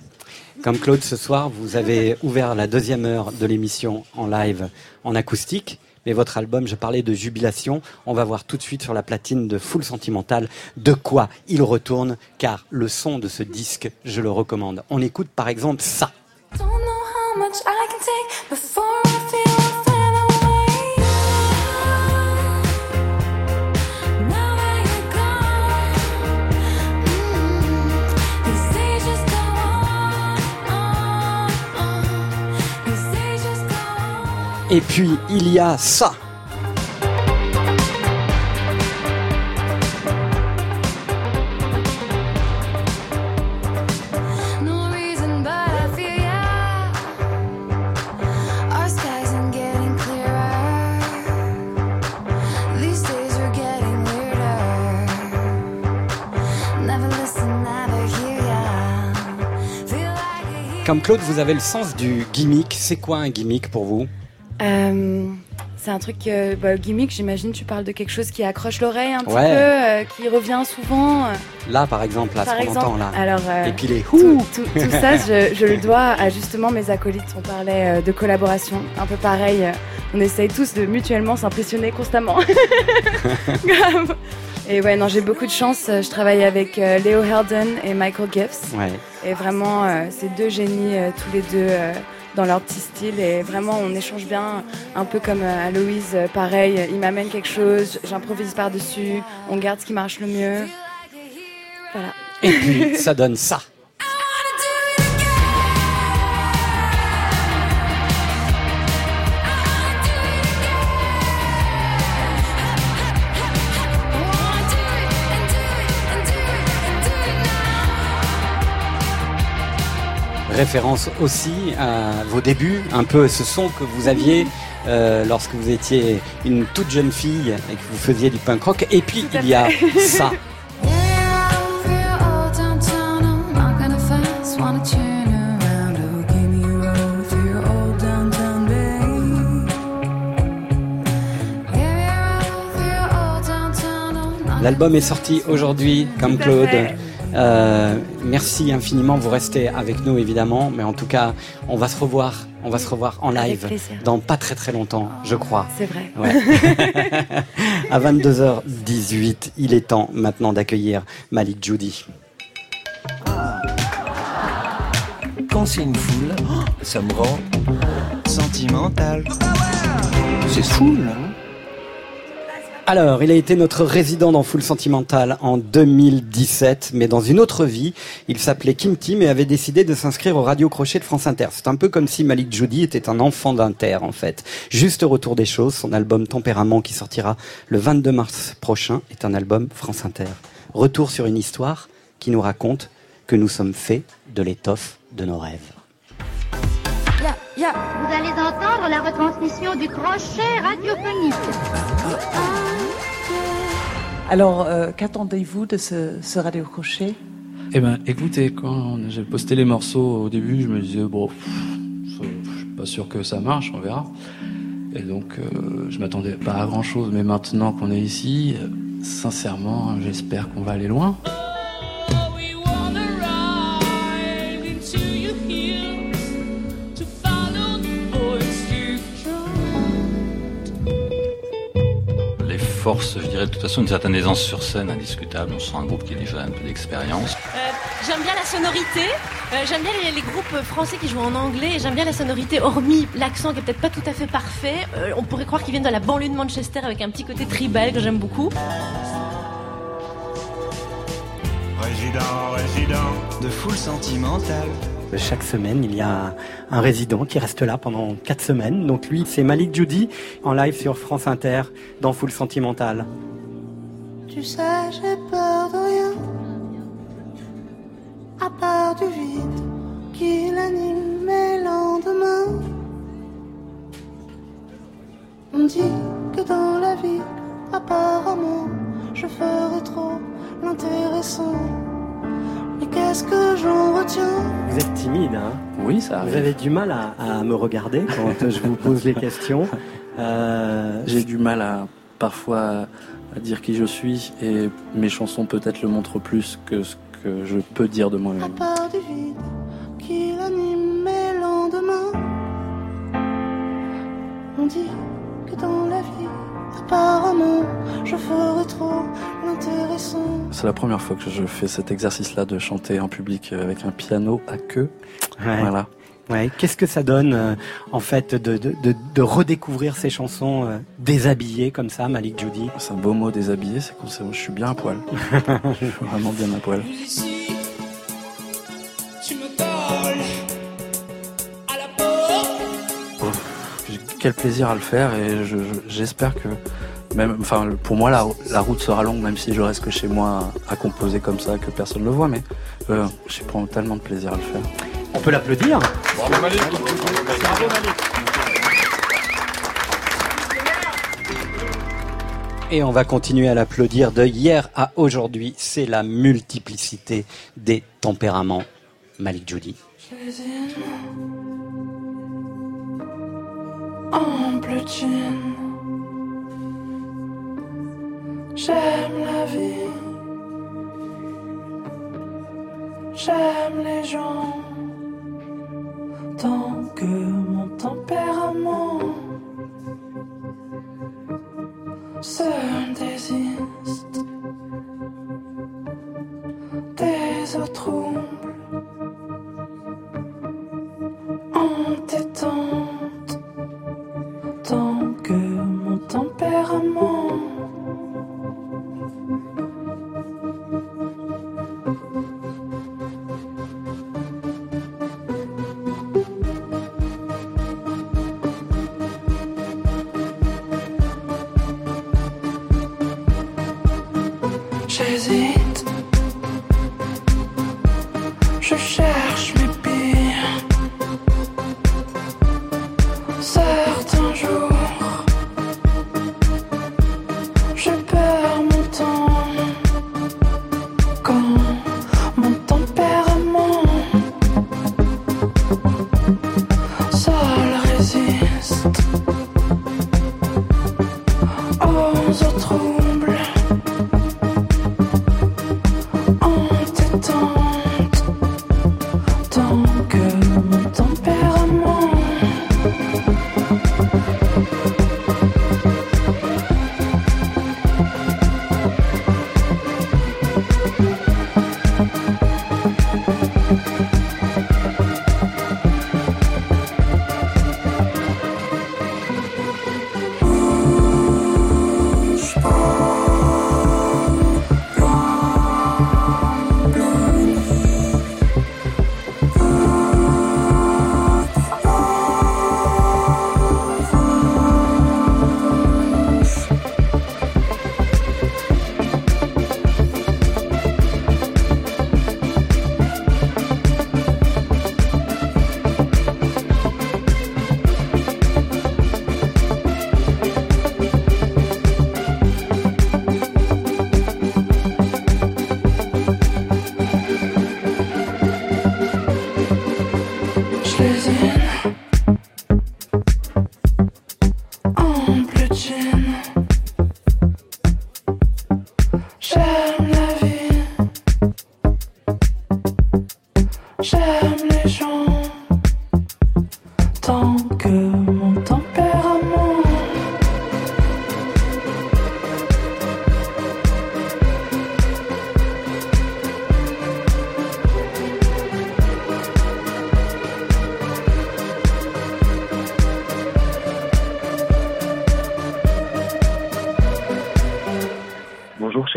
Comme Claude, ce soir, vous avez ouvert la deuxième heure de l'émission en live, en acoustique. Mais votre album, je parlais de jubilation, on va voir tout de suite sur la platine de Full Sentimental de quoi il retourne, car le son de ce disque, je le recommande. On écoute par exemple ça. Don't know how much I can take before hear ya. Feel like a Comme Claude, vous avez le sens du gimmick. C'est quoi un gimmick pour vous? Euh, c'est un truc, euh, bah, gimmick, j'imagine, tu parles de quelque chose qui accroche l'oreille un petit Ouais. peu, euh, qui revient souvent. Là, par exemple, là, par ce qu'on entend là. Alors, euh, Et puis les tout, tout- tout ça, je, je le dois à justement mes acolytes. On parlait de collaboration, un peu pareil. on essaye tous de mutuellement s'impressionner constamment. Grave. Et ouais, non, j'ai beaucoup de chance. Je travaille avec euh, Léo Herden et Michael Gibbs. Ouais. Et vraiment, euh, ces deux génies, euh, tous les deux, dans leur petit style. Et vraiment, on échange bien, un peu comme euh, à Louise, euh, pareil. Il m'amène quelque chose, j'improvise par-dessus, on garde ce qui marche le mieux. Voilà. Et puis, ça donne ça. Référence aussi à vos débuts, un peu ce son que vous aviez euh, lorsque vous étiez une toute jeune fille et que vous faisiez du punk rock. Et puis, il y a ça. L'album est sorti aujourd'hui, comme Claude. Euh, merci infiniment, vous restez avec nous évidemment, mais en tout cas, on va se revoir, on va se revoir en live dans pas très très longtemps, je crois. C'est vrai. Ouais. à 22h18, il est temps maintenant d'accueillir Malik Judy. Quand c'est une foule, ça me rend Sentimental. C'est fou, là. hein. Alors, il a été notre résident dans Full Sentimental en 2017, mais dans une autre vie, il s'appelait Kim Tim et avait décidé de s'inscrire au Radio Crochet de France Inter. C'est un peu comme si Malik Judy était un enfant d'Inter, en fait. Juste retour des choses, son album Tempérament qui sortira le 22 mars prochain est un album France Inter. Retour sur une histoire qui nous raconte que nous sommes faits de l'étoffe de nos rêves. Vous allez entendre la retransmission du crochet radiophonique. Alors, euh, qu'attendez-vous de ce, ce radio crochet? Eh ben, écoutez, quand j'ai posté les morceaux au début, je me disais bon, je suis pas sûr que ça marche, on verra. Et donc, euh, je m'attendais pas à grand chose, mais maintenant qu'on est ici, euh, sincèrement, j'espère qu'on va aller loin. Les forces, je dirais de toute façon une certaine aisance sur scène, indiscutable. On sent un groupe qui a déjà un peu d'expérience. Euh, j'aime bien la sonorité, euh, j'aime bien les, les groupes français qui jouent en anglais, j'aime bien la sonorité, hormis l'accent qui est peut-être pas tout à fait parfait. Euh, on pourrait croire qu'ils viennent de la banlieue de Manchester avec un petit côté tribal que j'aime beaucoup. Résident, résident de full sentimental. Chaque semaine, il y a un résident qui reste là pendant quatre semaines. Donc lui, c'est Malik Judy en live sur France Inter dans Full Sentimental. Tu sais, j'ai peur de rien, à part du vide qui l'anime mes lendemains. On dit que dans la vie, apparemment, je ferai trop l'intéressant. Mais qu'est-ce que j'en retiens Vous êtes timide, hein Oui, ça arrive. Vous avez du mal à, à me regarder quand je vous pose les questions. Euh, J'ai du mal à parfois à dire qui je suis et mes chansons peut-être le montrent plus que ce que je peux dire de À moi-même. part du vide qui l'anime mes lendemains. On dit que dans la vie, apparemment, je ferai trop l'intéressant. C'est la première fois que je fais cet exercice-là de chanter en public avec un piano à queue. Ouais. Voilà. Ouais, qu'est-ce que ça donne, euh, en fait, de, de, de, de redécouvrir ces chansons euh, déshabillées comme ça, Malik Judy C'est un beau mot déshabillé, c'est que c'est- je suis bien à poil. je suis vraiment bien à poil. Tu me Quel plaisir à le faire et je- je- j'espère que même, enfin, pour moi la, la route sera longue même si je reste que chez moi à, à composer comme ça que personne ne le voit, mais euh, j'y prends tellement de plaisir à le faire. On peut l'applaudir. Et on va continuer à l'applaudir de hier à aujourd'hui. C'est la multiplicité des tempéraments. Malik Judy. Bleu jean. J'aime la vie. J'aime les gens. Tant que mon tempérament se désiste des autres troubles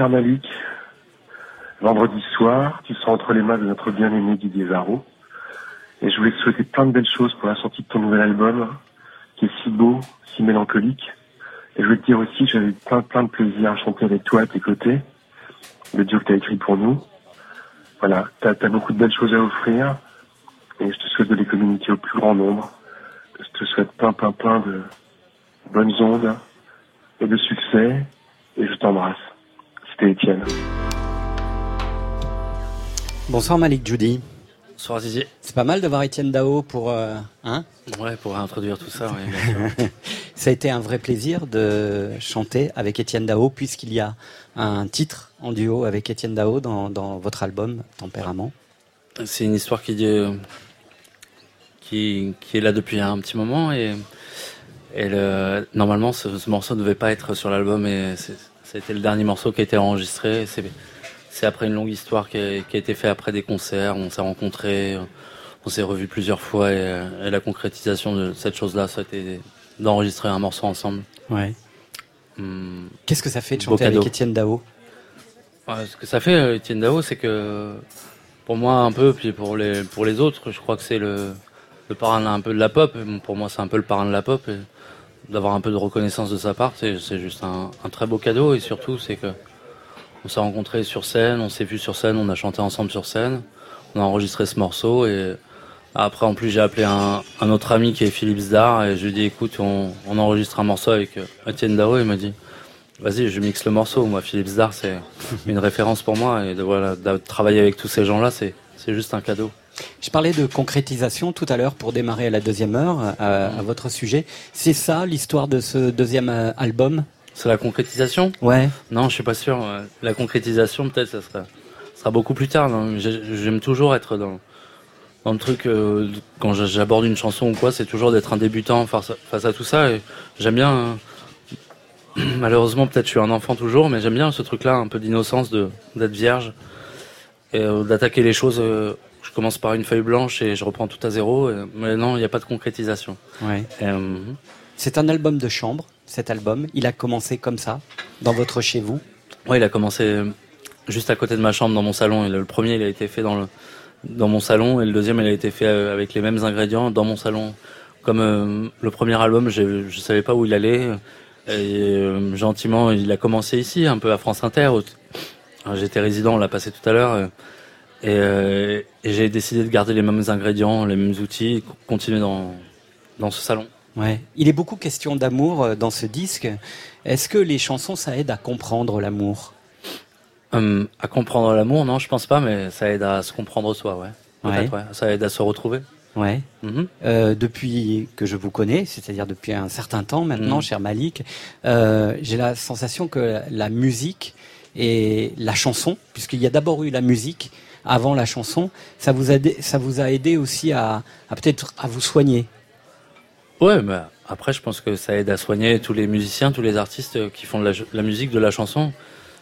Malik. Vendredi soir, tu seras entre les mains de notre bien-aimé Didier Varro. Et je voulais te souhaiter plein de belles choses pour la sortie de ton nouvel album, qui est si beau, si mélancolique, Et je veux te dire aussi, j'avais plein, plein de plaisir à chanter avec toi à tes côtés. Le duo que t'as écrit pour nous. Voilà, t'as as beaucoup de belles choses à offrir. Et je te souhaite de les communiquer au plus grand nombre. Je te souhaite plein, plein, plein de bonnes ondes et de succès. Et je t'embrasse. C'était Étienne. Bonsoir Malik Judy. Bonsoir Didier. C'est pas mal d'avoir Étienne Dao pour... euh, hein? Ouais, pour introduire tout ça. Ça a été un vrai plaisir de chanter avec Étienne Dao puisqu'il y a un titre en duo avec Étienne Dao dans, dans votre album Tempérament. C'est une histoire qui, euh, qui, qui est là depuis un petit moment et, et le- normalement ce, ce morceau ne devait pas être sur l'album et c'est- été le dernier morceau qui a été enregistré. C'est, après une longue histoire qui a, qui a été fait après des concerts. On s'est rencontrés, on s'est revus plusieurs fois et, et la concrétisation de cette chose-là, ça a été d'enregistrer un morceau ensemble. Ouais. Hum, Qu'est-ce que ça fait de chanter avec. Étienne Dao? Ouais, ce que ça fait, euh, Étienne Dao, c'est que pour moi un peu, puis pour les pour les autres, je crois que c'est le le parrain un peu de la pop. Pour moi, c'est un peu le parrain de la pop. Et d'avoir un peu de reconnaissance de sa part, c'est juste un, un très beau cadeau. Et surtout, c'est que on s'est rencontrés sur scène, on s'est vus sur scène, on a chanté ensemble sur scène, on a enregistré ce morceau et après, en plus, j'ai appelé un, un autre ami qui est Philippe Zdar et je lui ai dit, écoute, on, on enregistre un morceau avec euh, Étienne Dao. Il m'a dit, vas-y, je mixe le morceau. Moi, Philippe Zdar, c'est une référence pour moi et de, voilà, de travailler avec tous ces gens-là, c'est juste un cadeau. Je parlais de concrétisation tout à l'heure pour démarrer à la deuxième heure à votre sujet. C'est ça l'histoire de ce deuxième euh, album? C'est la concrétisation? Ouais. Non, je suis pas sûr. La concrétisation, peut-être, ça sera, ça sera beaucoup plus tard. J'ai- J'aime toujours être dans, dans le truc, euh, quand j'a- j'aborde une chanson ou quoi, c'est toujours d'être un débutant face à, face à tout ça. Et j'aime bien, euh, malheureusement, peut-être je suis un enfant toujours, mais j'aime bien ce truc-là, un peu d'innocence, de d'être vierge et euh, d'attaquer les choses. Euh, je commence par une feuille blanche et je reprends tout à zéro. et- mais non, il n'y a pas de concrétisation. Ouais. Euh, C'est un album de chambre, cet album. Il a commencé comme ça, dans votre chez vous. Ouais, il a commencé juste à côté de ma chambre, dans mon salon. Le premier, il a été fait dans le dans mon salon, et le deuxième, il a été fait euh, avec les mêmes ingrédients dans mon salon. Comme euh, le premier album, je je savais pas où il allait. Et euh, gentiment, il a commencé ici, un peu à France Inter. J'étais résident, on l'a passé tout à l'heure. Euh, Et, euh, et j'ai décidé de garder les mêmes ingrédients, les mêmes outils, continuer dans dans ce salon. Ouais. Il est beaucoup question d'amour euh, dans ce disque. Est-ce que les chansons, ça aide à comprendre l'amour? Hum, à comprendre l'amour, non, je pense pas, mais ça aide à se comprendre soi, ouais. Peut-être, Ouais. ouais. Ça aide à se retrouver. Ouais. Mhm. Euh, depuis que je vous connais, c'est-à-dire depuis un certain temps maintenant, Mhm. cher Malik, euh, j'ai la sensation que la musique et la chanson, puisqu'il y a d'abord eu la musique avant la chanson, ça vous a, aidé- ça vous a aidé aussi à, à peut-être à vous soigner. Ouais, mais après, je pense que ça aide à soigner tous les musiciens, tous les artistes qui font de la, la musique, de la chanson.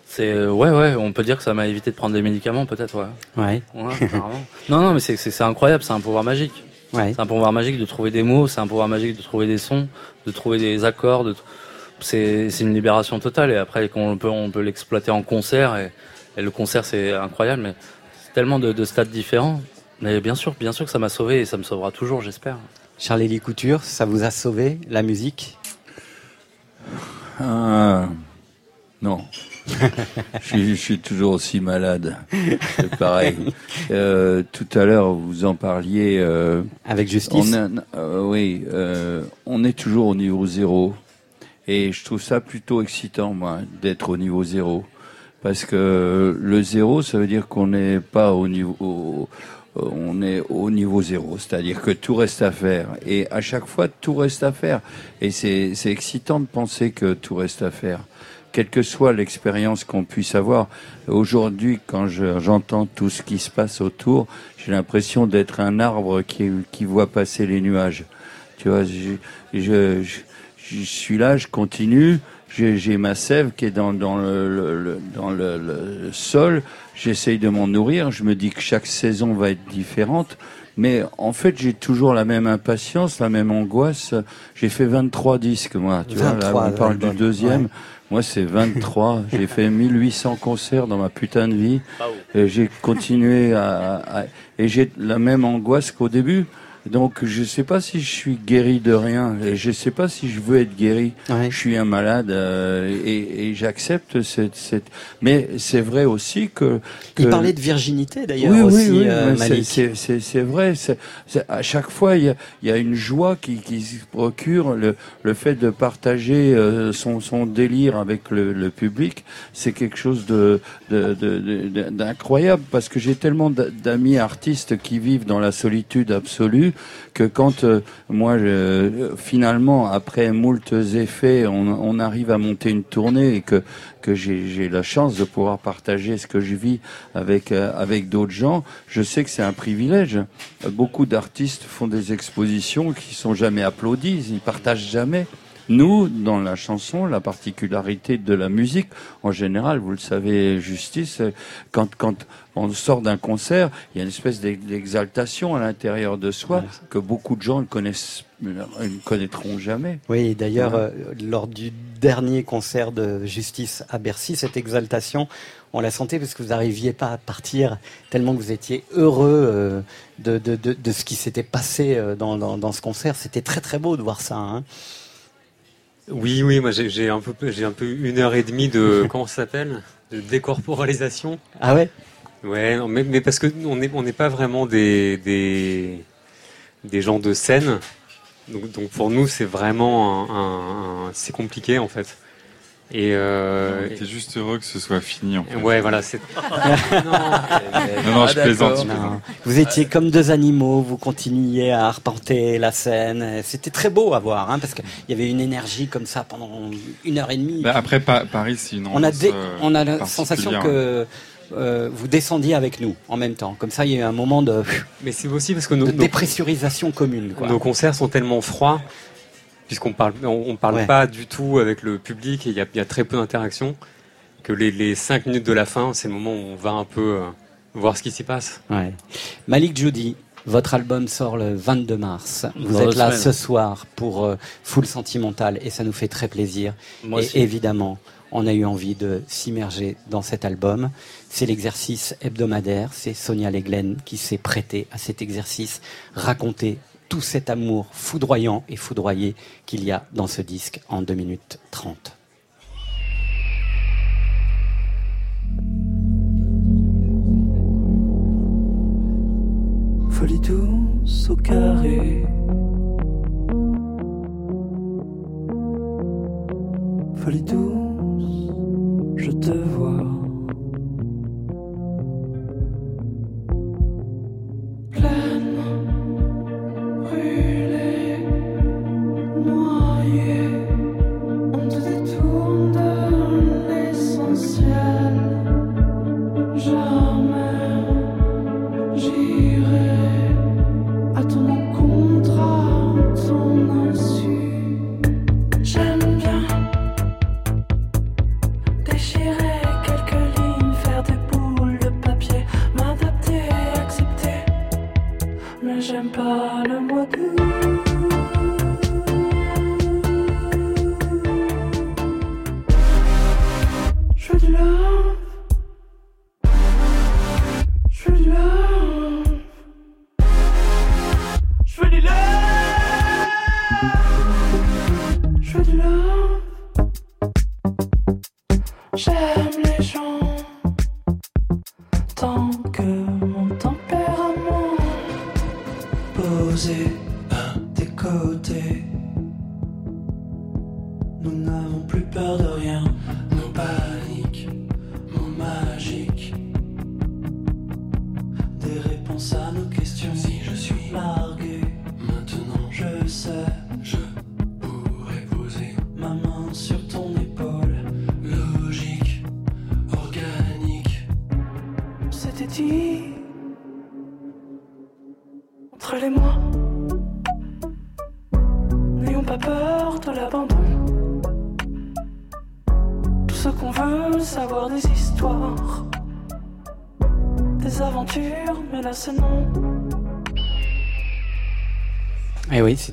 C'est euh, ouais, ouais, on peut dire que ça m'a évité de prendre des médicaments, peut-être, ouais. Ouais. Ouais, carrément. non, non, mais c'est incroyable, c'est un pouvoir magique. Ouais. C'est un pouvoir magique de trouver des mots, c'est un pouvoir magique de trouver des sons, de trouver des accords. De c'est une libération totale. Et après, on peut on peut l'exploiter en concert. Et, et le concert, c'est incroyable, mais tellement de, de stades différents. Mais bien sûr, bien sûr que ça m'a sauvé et ça me sauvera toujours, j'espère. Charlie Couture, ça vous a sauvé la musique? Ah, non. je, suis, je suis toujours aussi malade. C'est pareil. Euh, tout à l'heure, vous en parliez. euh, Avec justice? on a- euh, oui, euh, on est toujours au niveau zéro. Et je trouve ça plutôt excitant, moi, d'être au niveau zéro. Parce que le zéro, ça veut dire qu'on n'est pas au niveau, au- on est au niveau zéro. C'est-à-dire que tout reste à faire. Et à chaque fois, tout reste à faire. Et c'est, c'est excitant de penser que tout reste à faire. Quelle que soit l'expérience qu'on puisse avoir. Aujourd'hui, quand je- j'entends tout ce qui se passe autour, j'ai l'impression d'être un arbre qui, qui voit passer les nuages. Tu vois, je, je, je suis là, je continue. J'ai j'ai ma sève qui est dans, dans, le, le- le- dans le, le sol. J'essaye de m'en nourrir. Je me dis que chaque saison va être différente. Mais en fait, j'ai toujours la même impatience, la même angoisse. J'ai fait 23 disques, moi. Tu vois, là, 23 on parle du deuxième. ouais. Moi, c'est 23. j'ai fait 1800 concerts dans ma putain de vie. Et j'ai continué à, à- et j'ai la même angoisse qu'au début. Donc je sais pas si je suis guéri de rien et je sais pas si je veux être guéri. Je suis un malade euh, et, et j'accepte cette, cette. Mais c'est vrai aussi que, que... Il parlait de virginité d'ailleurs oui, aussi, oui, oui, euh, c'est- Malik. c'est- C'est c'est vrai. c'est- c'est- à chaque fois, il y a, y a une joie qui, qui se procure le, le fait de partager euh, son, son délire avec le, le public. C'est quelque chose de de- de- de- d'incroyable parce que j'ai tellement d'a- d'amis artistes qui vivent dans la solitude absolue que quand euh, moi, je- finalement, après moult effets, on, on arrive à monter une tournée et que que j'ai la chance de pouvoir partager ce que je vis avec euh, avec d'autres gens, je sais que c'est un privilège. Beaucoup d'artistes font des expositions qui sont jamais applaudies, ils partagent jamais. Nous, dans la chanson, la particularité de la musique, en général, vous le savez, Justice, euh, quand, quand on sort d'un concert, il y a une espèce d'ex- d'exaltation à l'intérieur de soi que beaucoup de gens ne connaissent, ne connaîtront jamais. Oui, d'ailleurs, euh, lors du dernier concert de Justice à Bercy, cette exaltation, on la sentait parce que vous n'arriviez pas à partir tellement que vous étiez heureux euh, de, de, de, de ce qui s'était passé euh, dans, dans, dans ce concert. C'était très très beau de voir ça. Hein. Oui, oui, moi j'ai j'ai un peu, j'ai un peu une heure et demie de comment ça s'appelle, de décorporalisation. Ah ouais? Ouais, non, mais, mais parce que on n'est on n'est pas vraiment des, des des gens de scène, donc, donc pour nous c'est vraiment un, un- un- c'est compliqué en fait. Et euh, T'es juste heureux que ce soit fini en fait. Ouais, voilà, c'est. Non, non, je plaisante. Non. plaisante. Vous étiez comme deux animaux, vous continuiez à arpenter la scène. C'était très beau à voir, hein, parce qu'il y avait une énergie comme ça pendant une heure et demie. Bah, après, Pa- Paris, c'est une on a, dé- euh, on a la sensation particulière. que euh, vous descendiez avec nous en même temps. Comme ça, il y a eu un moment de, Mais c'est aussi parce que nos, de nos- dépressurisation commune. Quoi. nos concerts sont tellement froids, puisqu'on parle, on, on parle Ouais. pas du tout avec le public et il y a, il y a très peu d'interaction, que les, les cinq minutes de la fin, c'est le moment où on va un peu euh, voir ce qui s'y passe. Ouais. Malik Judy, votre album sort le 22 mars. Vous Dans êtes là ce soir pour euh, Full Sentimental et ça nous fait très plaisir. Moi et aussi. évidemment, on a eu envie de s'immerger dans cet album. C'est l'exercice hebdomadaire. C'est Sonia Leglen qui s'est prêtée à cet exercice. Raconter tout cet amour foudroyant et foudroyé qu'il y a dans ce disque en 2 minutes 30. Folie douce au carré. Folie douce, je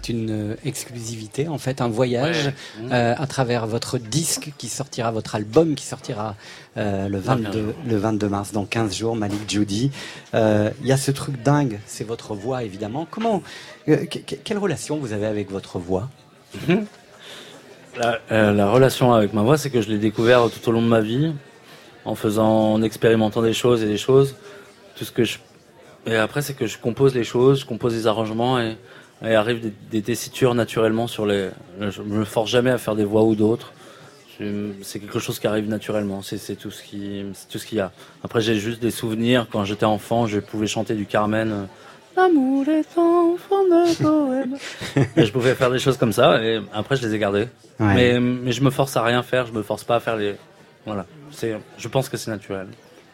une euh, exclusivité, en fait, un voyage Ouais. Euh, à travers votre disque qui sortira, votre album qui sortira euh, le, Ah, bien 22, le 22 mars, dans 15 jours, Malik Judy. Euh, Il y a ce truc dingue, c'est votre voix, évidemment. Comment, que- que- quelle relation vous avez avec votre voix? La, la relation avec ma voix, c'est que je l'ai découvert tout au long de ma vie, en faisant, en expérimentant des choses et des choses. Tout ce que je, et après, c'est que je compose les choses, je compose des arrangements et, et arrive des, des tessitures naturellement sur les. Je me force jamais à faire des voix ou d'autres. C'est quelque chose qui arrive naturellement. C'est tout ce qui, c'est tout ce qu'il y a. Après, j'ai juste des souvenirs. Quand j'étais enfant, je pouvais chanter du Carmen. euh, L'amour est en forme de poème. Et je pouvais faire des choses comme ça et après je les ai gardées. Ouais. Mais, mais je me force à rien faire, je me force pas à faire les. Voilà. C'est, je pense que c'est naturel.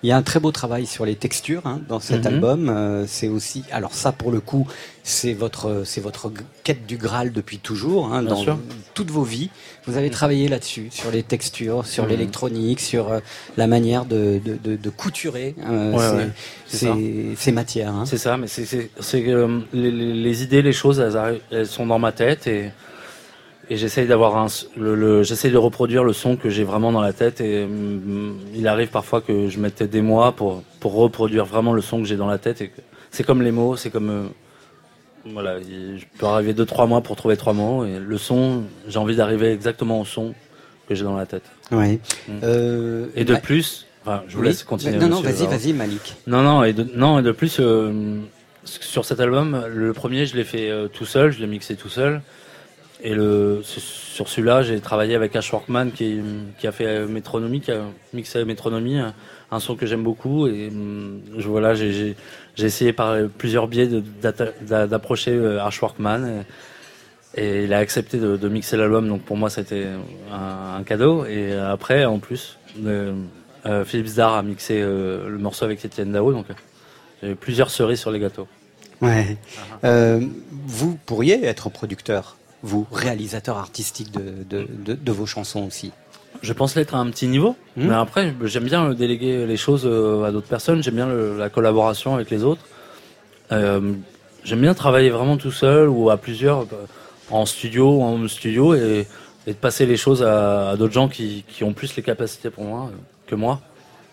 Il y a un très beau travail sur les textures hein, dans cet Mhm. album. Euh, c'est aussi, alors ça pour le coup, c'est votre, c'est votre quête du Graal depuis toujours, hein, dans sûr. toutes vos vies. Vous avez travaillé là-dessus, sur les textures, sur Mhm. l'électronique, sur euh, la manière de, de, de, de couturer euh, Ouais, ces, ouais, ces- matières. hein. C'est ça, mais c'est, euh, les, les- idées, les choses, elles, elles sont dans ma tête et, et j'essaye d'avoir un, le, le- j'essaye de reproduire le son que j'ai vraiment dans la tête et mm, il arrive parfois que je mette des mois pour, pour reproduire vraiment le son que j'ai dans la tête et c'est comme les mots, c'est comme, euh, voilà, il- je peux arriver deux, trois mois pour trouver trois mots et le son, j'ai envie d'arriver exactement au son que j'ai dans la tête. Ouais. Mm. Euh, Et de bah- plus, enfin, je vous Oui. laisse continuer. Non, non, vas-y, vas-y, Malik. Non, non, et de, non, et de plus, euh, sur cet album, le premier, je l'ai fait tout seul, je l'ai mixé tout seul. Et le, sur celui-là, j'ai travaillé avec Ash Workman qui, qui a fait euh, Métronomie, qui a mixé Métronomie, un, son que j'aime beaucoup. Et je, voilà, j'ai- essayé par plusieurs biais d'approcher euh, Ash Workman. Et, et il a accepté de, de mixer l'album, donc pour moi, c'était un, un cadeau. Et après, en plus, euh, euh, Philippe Zdar a mixé euh, le morceau avec Étienne Dao, donc j'ai plusieurs cerises sur les gâteaux. Ouais. Euh, vous pourriez être producteur, vous, réalisateur artistique de, de, de, de vos chansons aussi. Je pense l'être à un petit niveau, Hmm. mais après, j'aime bien déléguer les choses euh, à d'autres personnes, j'aime bien le- la collaboration avec les autres. Euh, j'aime bien travailler vraiment tout seul ou à plusieurs, euh, en studio ou en home studio, et, et de passer les choses à, à d'autres gens qui, qui ont plus les capacités pour moi euh, que moi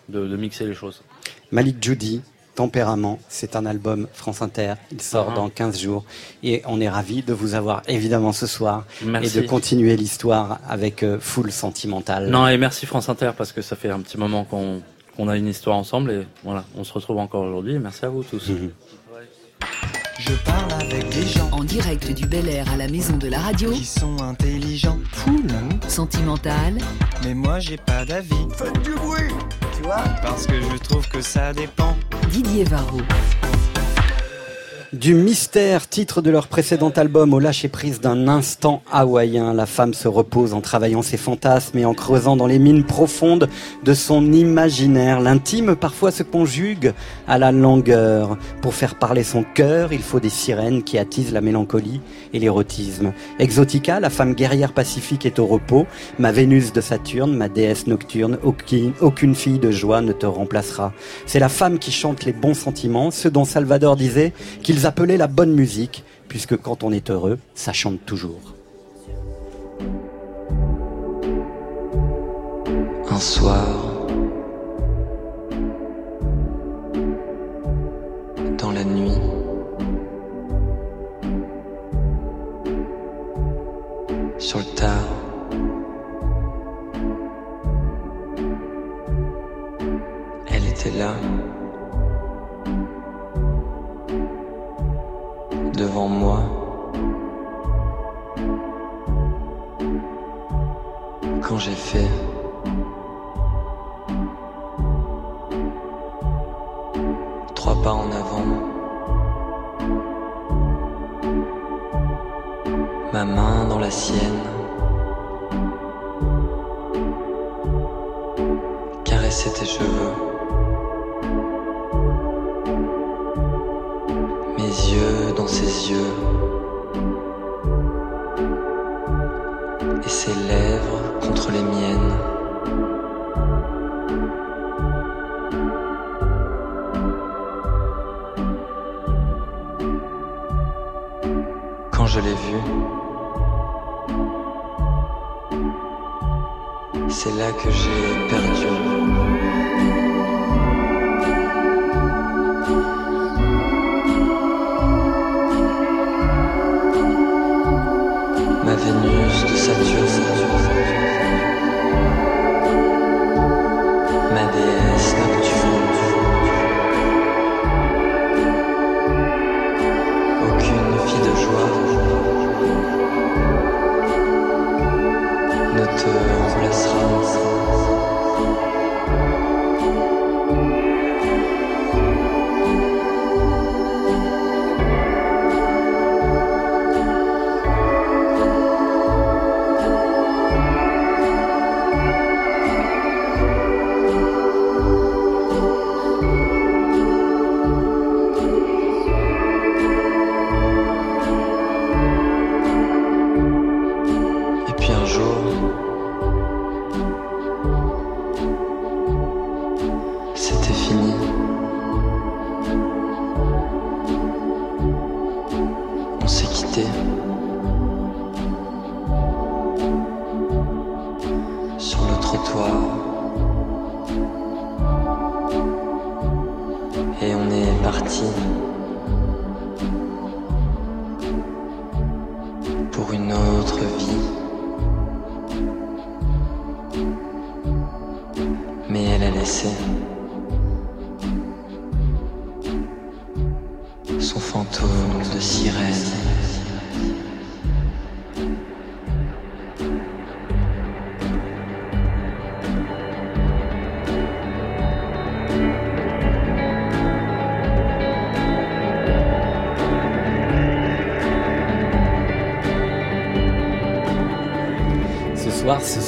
de, de mixer les choses. Malik Judy, Tempérament, c'est un album France Inter. Il sort Ah. dans 15 jours. Et on est ravis de vous avoir évidemment ce soir. Merci. Et de continuer l'histoire avec euh, Full Sentimental. Non, et merci France Inter parce que ça fait un petit moment qu'on qu'on a une histoire ensemble et voilà, on se retrouve encore aujourd'hui. Merci à vous tous. Je parle avec des gens En direct du Bel Air à la maison de la radio. qui sont intelligents. Cool. Sentimental. Mais moi j'ai pas d'avis. Faites du bruit, Parce que je trouve que ça dépend. Didier Varro. Du mystère, titre de leur précédent album, au lâcher prise d'un instant hawaïen. La femme se repose en travaillant ses fantasmes et en creusant dans les mines profondes de son imaginaire. L'intime parfois se conjugue à la langueur. Pour faire parler son cœur, il faut des sirènes qui attisent la mélancolie et l'érotisme. Exotica, la femme guerrière pacifique est au repos. Ma Vénus de Saturne, ma déesse nocturne, aucune, fille de joie ne te remplacera. C'est la femme qui chante les bons sentiments, ce dont Salvador disait qu'ils appelaient la bonne musique, puisque quand on est heureux, ça chante toujours. Un soir, dans la nuit, sur le tard, elle était là, devant moi. Quand j'ai fait trois pas en avant, ma main dans la sienne, caresser tes cheveux, et ses lèvres contre les miennes. Quand je l'ai vu, c'est là que j'ai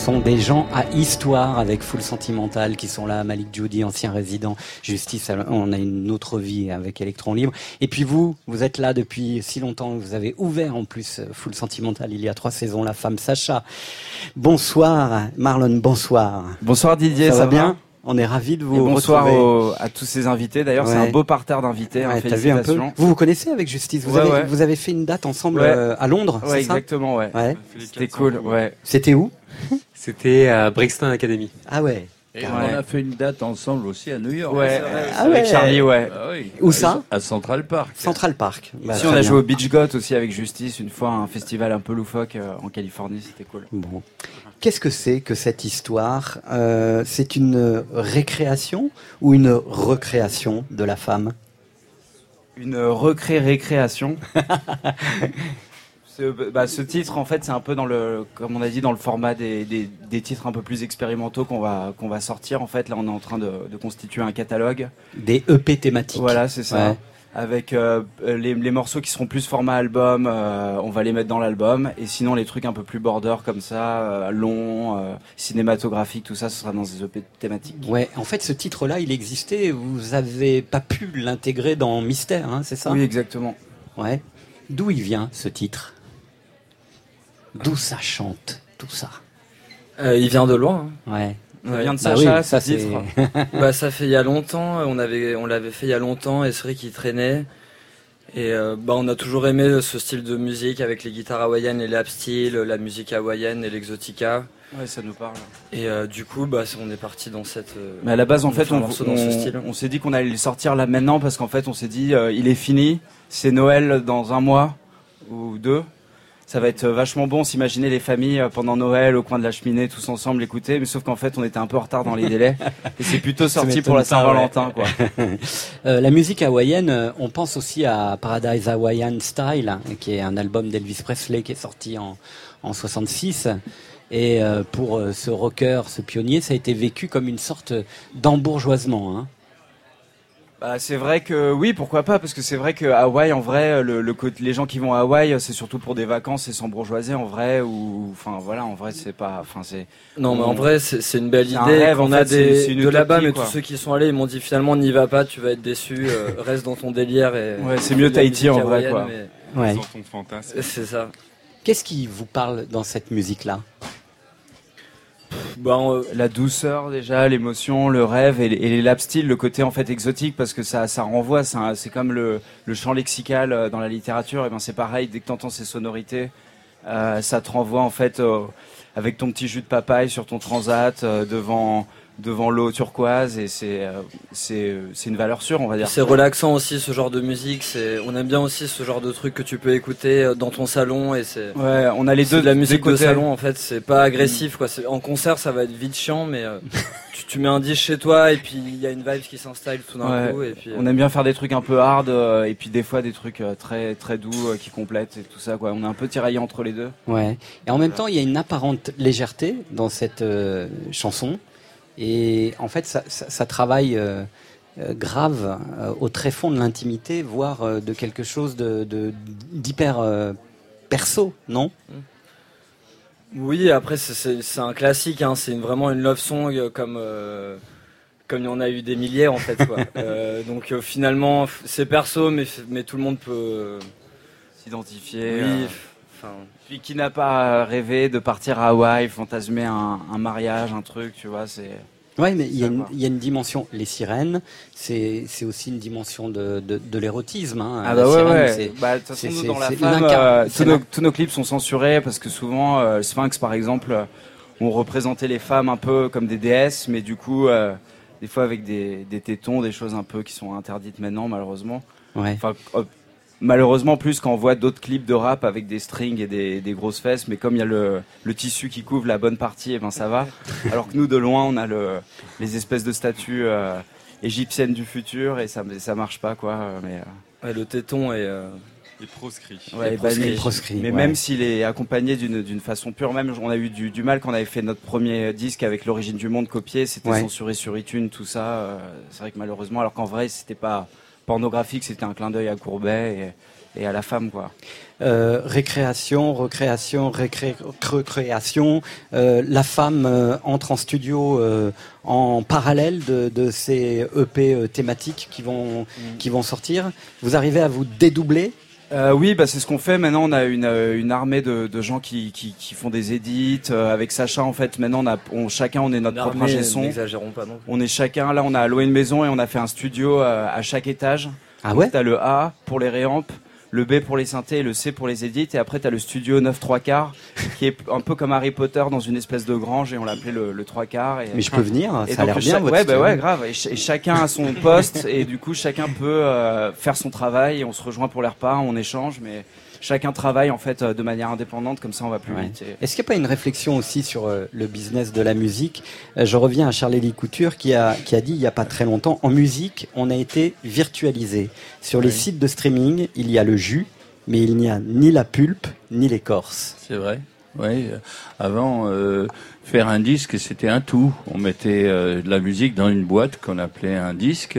sont des gens à histoire avec Full Sentimental qui sont là. Malik Judy, ancien résident. Justice, on a une autre vie avec Electron Libre. Et puis vous, vous êtes là depuis si longtemps. Vous avez ouvert en plus Full Sentimental il y a trois saisons, la femme Sacha. Bonsoir, Marlon, bonsoir. Bonsoir Didier, ça, ça va bien? On est ravis de vous Et bonsoir retrouver. au- à tous ces invités. D'ailleurs, c'est un beau parterre d'invités. hein, Ouais, t'as vu un peu? félicitations. Vous vous connaissez avec Justice? Vous, Ouais, avez, ouais. vous avez fait une date ensemble Ouais. euh, à Londres, Ouais, ça? exactement, ouais. C'était cool, ouais. C'était où? C'était à Brixton Academy. Ah ouais. Et on a fait une date ensemble aussi à New York. Ouais, Ah avec ouais. Charlie, ouais. Ah oui. Où ça À Central Park. Central Park. Bah, si on a bien. joué au Beach Goat aussi avec Justice une fois, un festival un peu loufoque euh, en Californie, c'était cool. Bon. Qu'est-ce que c'est que cette histoire Euh, C'est une récréation ou une recréation de la femme? Une recré-récréation. ce, bah, ce titre, en fait, c'est un peu dans le, comme on a dit, dans le format des, des, des titres un peu plus expérimentaux qu'on va, qu'on va sortir. En fait, là, on est en train de, de constituer un catalogue. Des EP thématiques. Voilà, c'est ça. Ouais. Avec euh, les, les morceaux qui seront plus format album, euh, on va les mettre dans l'album. Et sinon, les trucs un peu plus border comme ça, euh, longs, euh, cinématographiques, tout ça, ce sera dans des EP thématiques. Ouais, en fait, ce titre-là, il existait. Vous avez pas pu l'intégrer dans Mystère, hein, c'est ça? Oui, exactement. Ouais. D'où il vient ce titre? D'où ça chante tout ça Euh, il vient de loin. hein. Ouais. Ça vient de Bah Sacha, oui, ça, c'est- titre. bah ça fait il y a longtemps, on avait on l'avait fait il y a longtemps et c'est vrai qu'il traînait. Et euh, bah on a toujours aimé ce style de musique avec les guitares hawaïennes et steel, la musique hawaïenne et l'exotica. Ouais, ça nous parle. Et euh, du coup bah on est parti dans cette. euh, Mais à la base, en on fait, on, on- on s'est dit qu'on allait le sortir là maintenant parce qu'en fait, on s'est dit, euh, il est fini, c'est Noël dans un mois ou deux. Ça va être vachement bon s'imaginer les familles euh, pendant Noël au coin de la cheminée tous ensemble écouter, mais sauf qu'en fait on était un peu en retard dans les délais et c'est plutôt sorti pour la Saint-Valentin quoi. Euh, la musique hawaïenne, euh, on pense aussi à Paradise Hawaiian Style, hein, qui est un album d'Elvis Presley qui est sorti en, en 66. Et euh, pour euh, ce rocker, ce pionnier, ça a été vécu comme une sorte d'embourgeoisement. Hein. Bah, c'est vrai que oui, pourquoi pas, parce que c'est vrai que Hawaï, en vrai, le, le côté- les gens qui vont à Hawaï, c'est surtout pour des vacances et sans bourgeoisie, en vrai, ou enfin voilà, en vrai, c'est pas, enfin c'est. Non, mais en vrai, c'est c'est une belle c'est un idée. rêve, on a fait, c'est- des c'est une de là-bas, mais quoi. tous ceux qui sont allés, ils m'ont dit finalement n'y va pas, tu vas être déçu, euh, reste dans ton délire. Et Ouais, c'est mieux Tahiti, en vrai, hawaïenne, quoi. mais- Ouais. Dans ton fantasme. C'est ça. Qu'est-ce qui vous parle dans cette musique-là? Ben, La douceur déjà, l'émotion, le rêve et, les lap styles, le côté en fait exotique parce que ça, ça renvoie, c'est comme le, le champ lexical euh, dans la littérature. Et ben c'est pareil, dès que tu entends ces sonorités, euh, ça te renvoie en fait euh, avec ton petit jus de papaye sur ton transat euh, devant devant l'eau turquoise et c'est euh, c'est c'est une valeur sûre on va dire. C'est relaxant aussi ce genre de musique. C'est, on aime bien aussi ce genre de truc que tu peux écouter euh, dans ton salon et c'est. Ouais, on a les deux de la musique de salon en fait. C'est pas agressif quoi. C'est, en concert ça va être vite chiant, mais euh, tu, tu mets un disque chez toi et puis il y a une vibe qui s'installe tout d'un Ouais. coup et puis. euh, On aime bien faire des trucs un peu hard euh, et puis des fois des trucs très très doux qui complètent et tout ça quoi. On est un peu tiraillé entre les deux. Ouais. Et en même temps, il y a une apparente légèreté dans cette euh, chanson. Et en fait, ça, ça- ça travaille euh, euh, grave euh, au très fond de l'intimité, voire euh, de quelque chose de de- d'hyper euh, perso, non? Oui, après c'est- un classique, hein, c'est vraiment une love song comme euh, comme il y en a eu des milliers en fait. Quoi. Euh, donc euh, finalement c'est perso, mais tout le monde peut S'identifier. Oui, euh, enfin. Puis qui n'a pas rêvé de partir à Hawaï, fantasmer un, un mariage, un truc, tu vois, c'est. Ouais, mais il y, a une- il y a une dimension. Les sirènes, c'est aussi une dimension de, de, de l'érotisme. Hein. Ah La bah ouais, sirène, ouais. c'est- Bah, de toute façon, nous, dans la femme, euh, tous, nos, l'in- tous nos clips sont censurés parce que souvent, euh, Sphinx, par exemple, euh, on représentait les femmes un peu comme des déesses, mais du coup, euh, des fois avec des, des tétons, des choses un peu qui sont interdites maintenant, malheureusement. Ouais. Enfin, malheureusement, plus quand on voit d'autres clips de rap avec des strings et des, des grosses fesses, mais comme il y a le, le tissu qui couvre la bonne partie, et ben ça va. Alors que nous, de loin, on a le, les espèces de statues euh, égyptiennes du futur et ça, ça marche pas, quoi. Mais, euh, ouais, le téton est. euh, Et proscrit. Ouais, Et banni. proscrit. Mais ouais. même s'il est accompagné d'une d'une façon pure, même on a eu du, du mal quand on avait fait notre premier disque avec l'origine du monde copié, c'était Ouais. censuré sur iTunes, tout ça. euh, c'est vrai que malheureusement, alors qu'en vrai, c'était pas pornographique, c'était un clin d'œil à Courbet et, et à la femme, quoi. Euh, récréation, recréation, récré- recréation. Euh, la femme euh, entre en studio euh, en parallèle de, de ces EP thématiques qui vont, qui vont sortir. Vous arrivez à vous dédoubler Euh, oui, bah, c'est ce qu'on fait. Maintenant, on a une, euh, une armée de, de gens qui, qui, qui font des édits. Euh, avec Sacha, en fait, maintenant, on a, on, chacun, on est notre propre ingé son. n'exagérons pas non plus. On est chacun, là, on a loué une maison et on a fait un studio euh, à chaque étage. Ah ouais? T'as le A pour les réampes, le B pour les synthés et le C pour les édits. Et après, t'as le studio 9 3 quarts, qui est un peu comme Harry Potter dans une espèce de grange et on l'appelait le, le 3 quarts. Et, Mais je peux venir, et ça a l'air bien, votre Ouais, bah ouais, grave. Et, ch- et chacun a son poste et du coup, chacun peut euh, faire son travail. Et on se rejoint pour les repas, on échange, mais chacun travaille en fait euh, de manière indépendante. Comme ça, on va plus Ouais. vite. et- Est-ce qu'il n'y a pas une réflexion aussi sur euh, le business de la musique? Euh, Je reviens à Charlélie Couture qui a, qui a dit il n'y a pas très longtemps, en musique, on a été virtualisé. Sur les Oui. sites de streaming, il y a le jus, mais il n'y a ni la pulpe, ni l'écorce. C'est vrai. Oui. Avant, euh, faire un disque, c'était un tout. On mettait euh, de la musique dans une boîte qu'on appelait un disque,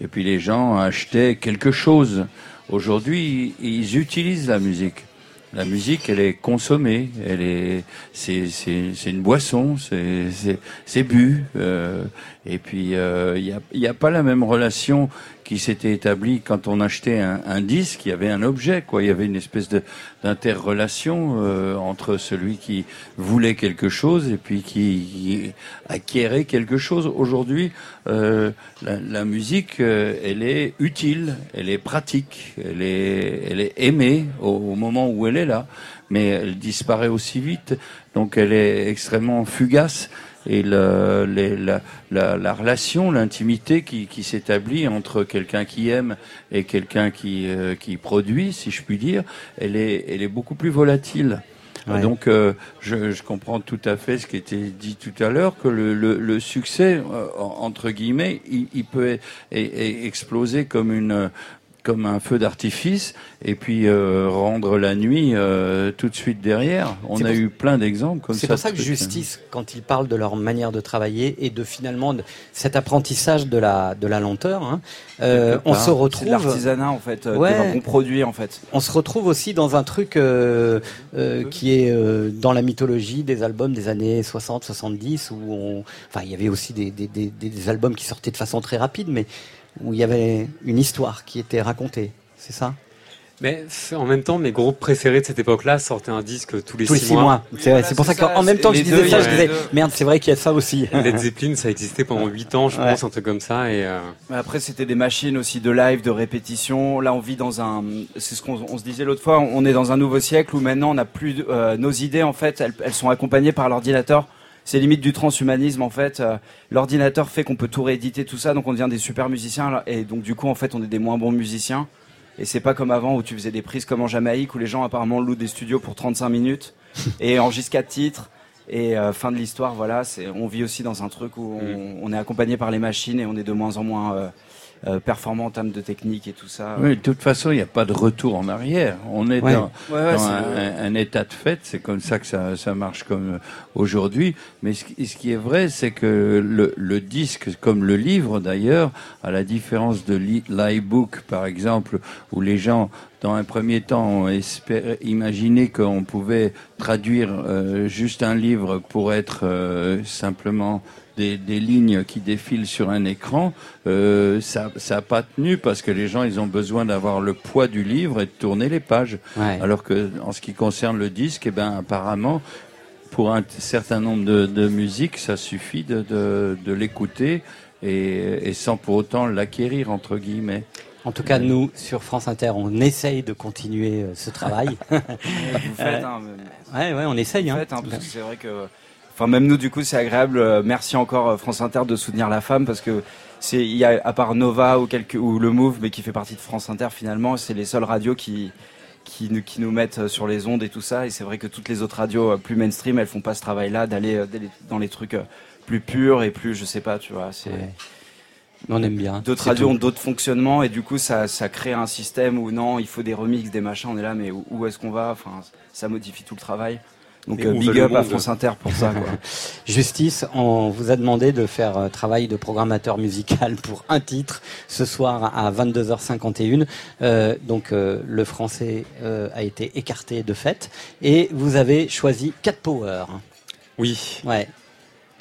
et puis les gens achetaient quelque chose. Aujourd'hui, ils utilisent la musique. La musique, elle est consommée, elle est, c'est, c'est, c'est une boisson, c'est, c'est, c'est bu. euh, et puis, il n'y a, y a pas la même relation qui s'était établie quand on achetait un, un disque. Il y avait un objet, quoi. Il y avait une espèce de d'interrelation euh, entre celui qui voulait quelque chose et puis qui, qui acquérait quelque chose. Aujourd'hui, euh, la, la musique, euh, elle est utile, elle est pratique, elle est, elle est aimée au, au moment où elle est là, mais elle disparaît aussi vite. Donc, elle est extrêmement fugace. Et le, les- la, la, la relation, l'intimité qui, qui s'établit entre quelqu'un qui aime et quelqu'un qui, euh, qui produit, si je puis dire, elle est, elle est beaucoup plus volatile. Ouais. Donc, euh, je, je comprends tout à fait ce qui était dit tout à l'heure, que le, le, le succès, euh, en- entre guillemets, il, il peut e- e- exploser comme une comme un feu d'artifice et puis euh, rendre la nuit euh, tout de suite derrière. On a eu plein d'exemples comme ça. C'est pour ça que trucs. Justice, quand ils parlent de leur manière de travailler et de finalement de cet apprentissage de la, de la lenteur, hein, euh, on se retrouve. l'artisanat, en fait, Ouais. bon produit, en fait. On se retrouve aussi dans un truc qui est dans la mythologie des albums des années 60, 70, où on, enfin, il y avait aussi des, des, des, des albums qui sortaient de façon très rapide, mais où il y avait une histoire qui était racontée. C'est ça? Mais en même temps, mes groupes préférés de cette époque-là sortaient un disque tous les Tous les six six mois. C'est vrai, c'est pour ça qu'en même temps que je disais ça, je disais, merde, c'est vrai qu'il y a ça aussi. Led Zeppelin, ça existait pendant 8 ans, je Ouais. pense, un truc comme ça. Et euh, Mais après, c'était des machines aussi de live, de répétition. Là, on vit dans un. C'est ce qu'on on se disait l'autre fois. On est dans un nouveau siècle où maintenant, on n'a plus de- euh, nos idées. En fait, elles, elles sont accompagnées par l'ordinateur. C'est limite du transhumanisme en fait. Euh, L'ordinateur fait qu'on peut tout rééditer tout ça, donc on devient des super musiciens. Et donc du coup, en fait, on est des moins bons musiciens. Et c'est pas comme avant où tu faisais des prises comme en Jamaïque où les gens apparemment louent des studios pour 35 minutes et enregistrent quatre titres. Et euh, fin de l'histoire, voilà, on vit aussi dans un truc où on, on est accompagné par les machines et on est de moins en moins euh, euh, performant en termes de technique et tout ça. Oui, de toute façon, il n'y a pas de retour en arrière. On est Ouais. dans, Ouais, ouais, dans c'est- un, état de fait. C'est comme ça que ça, ça marche comme aujourd'hui. Mais ce, qui- ce qui est vrai, c'est que le, le disque, comme le livre d'ailleurs, à la différence de l'i- l'iBook, par exemple, où les gens, dans un premier temps, ont espéré, imaginé qu'on pouvait traduire euh, juste un livre pour être euh, simplement des, des lignes qui défilent sur un écran, euh, ça n'a pas tenu parce que les gens ils ont besoin d'avoir le poids du livre et de tourner les pages. Ouais. Alors que en ce qui concerne le disque, eh ben apparemment pour un certain nombre de, de musiques, ça suffit de, de, de l'écouter et, et sans pour autant l'acquérir entre guillemets. En tout cas, nous, sur France Inter, on essaye de continuer euh, ce travail. Vous faites, hein, Euh, ouais, ouais, on essaye. Vous hein. faites, hein, parce que c'est vrai que, enfin même nous du coup c'est agréable. Euh, Merci encore euh, France Inter de soutenir la femme parce que c'est il y a à part Nova ou quelques ou le Move mais qui fait partie de France Inter finalement c'est les seules radios qui qui nous, qui nous mettent euh, sur les ondes et tout ça et c'est vrai que toutes les autres radios plus mainstream elles font pas ce travail là d'aller dans les trucs plus purs et plus je sais pas tu vois c'est Ouais. On aime bien. D'autres radios tout. ont d'autres fonctionnements et du coup ça, ça crée un système où non, il faut des remixes, des machins, on est là mais où, où est-ce qu'on va? Enfin, ça modifie tout le travail. Donc euh, big up à France Inter pour ça. Quoi. Justice, on vous a demandé de faire euh, travail de programmateur musical pour un titre ce soir à 22h51. Euh, donc le français a été écarté de fait et vous avez choisi Cat Power. Oui. Ouais.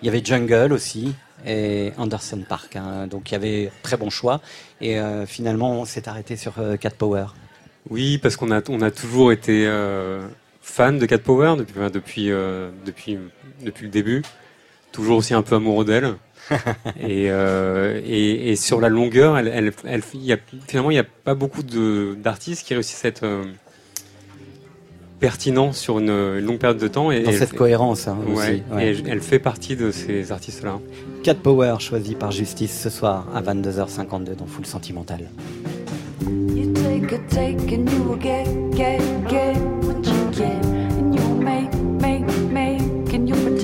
Il y avait Jungle aussi et Anderson Park. hein. Donc il y avait très bon choix et finalement on s'est arrêté sur Cat Power. Oui, parce qu'on a, on a toujours été fan de Cat Power depuis, depuis, euh, depuis, depuis le début. Toujours aussi un peu amoureux d'elle. et, euh, et, et sur la longueur, elle, elle, y a, finalement, il n'y a pas beaucoup de- d'artistes qui réussissent à être euh, pertinents sur une, une longue période de temps. Et, Dans et cette elle- cohérence, hein, Ouais, aussi, ouais. Et elle, elle fait partie de ces artistes-là. Cat Power choisi par Justice ce soir à 22h52 dans Full Sentimental. You take a take and you will get, get, get what you get.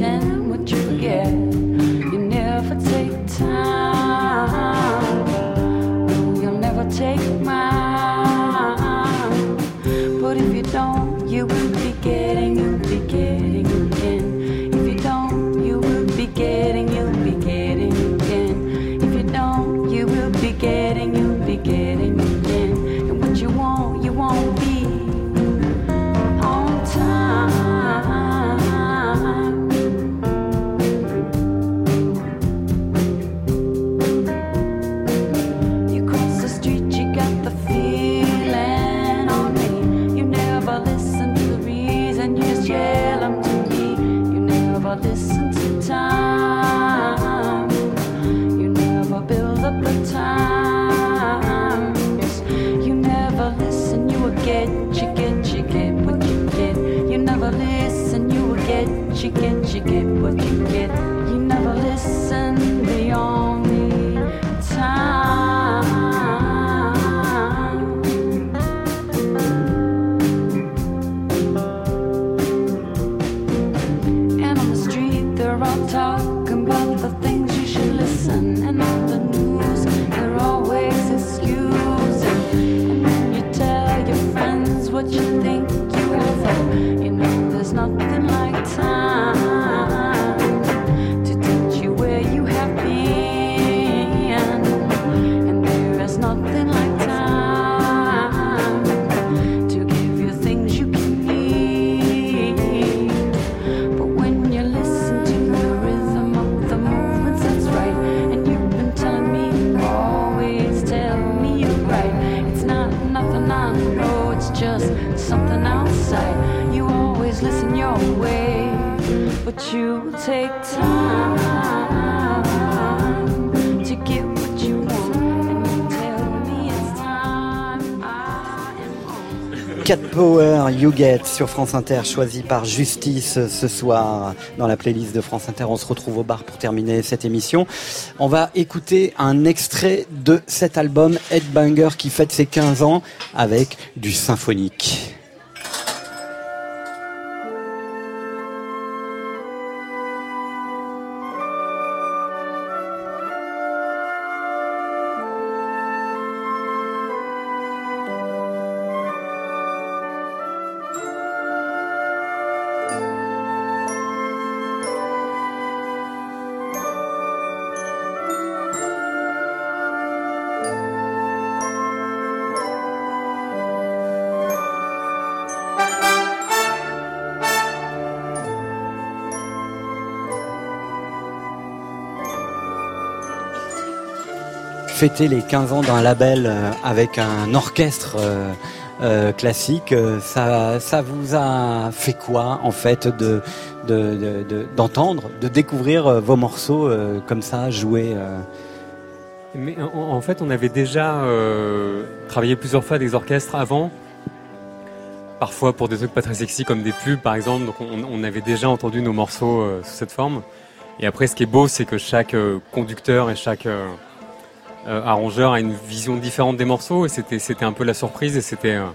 Pretend what you forget. You never take time. Sur France Inter, choisi par Justice ce soir dans la playlist de France Inter. On se retrouve au bar pour terminer cette émission. On va écouter un extrait de cet album Headbanger qui fête ses 15 ans avec du symphonique. Fêter les 15 ans d'un label euh, avec un orchestre euh, euh, classique, ça, vous a fait quoi en fait de de- de- de- d'entendre, de, découvrir vos morceaux comme ça joués Mais en, fait, on avait déjà travaillé plusieurs fois des orchestres avant. Parfois pour des trucs pas très sexy comme des pubs par exemple. Donc on, avait déjà entendu nos morceaux sous cette forme. Et après, ce qui est beau, c'est que chaque conducteur et chaque arrangeur a une vision différente des morceaux. Et c'était c'était un peu la surprise. Et c'était euh,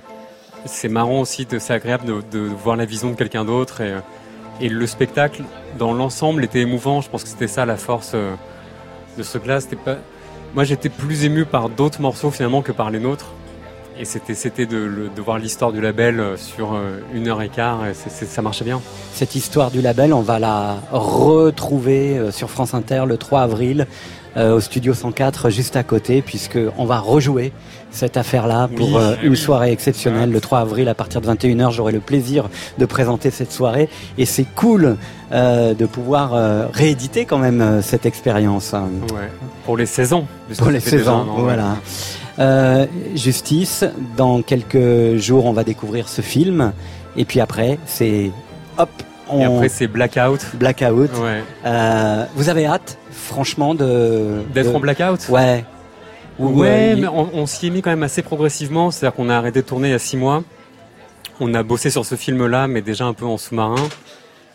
c'est marrant aussi, de- c'est agréable de, voir la vision de quelqu'un d'autre. Et, euh, et le spectacle dans l'ensemble était émouvant. Je pense que c'était ça la force euh, de ce classe. C'était pas moi, j'étais plus ému par d'autres morceaux finalement que par les nôtres. Et c'était, c'était de, voir l'histoire du label euh, sur euh, une heure et quart. Et ça marchait bien. Cette histoire du label, on va la retrouver euh, sur France Inter le 3 avril euh, au studio 104 juste à côté puisque on va rejouer cette affaire-là pour Oui, euh, une oui. soirée exceptionnelle le 3 avril à partir de 21h j'aurai le plaisir de présenter cette soirée et c'est cool euh, de pouvoir euh, rééditer quand même euh, cette expérience. Ouais. Pour les 16 ans. puisque pour les fait déjà 16 ans un an, ouais. voilà Euh, Justice dans quelques jours on va découvrir ce film et puis après c'est hop on... Et après, c'est Blackout. Blackout. Ouais. Euh, vous avez hâte, franchement, de D'être de- en blackout Ouais. Ou, Ouais, euh, mais on, on s'y est mis quand même assez progressivement. C'est-à-dire qu'on a arrêté de tourner il y a six mois. On a bossé sur ce film-là, mais déjà un peu en sous-marin.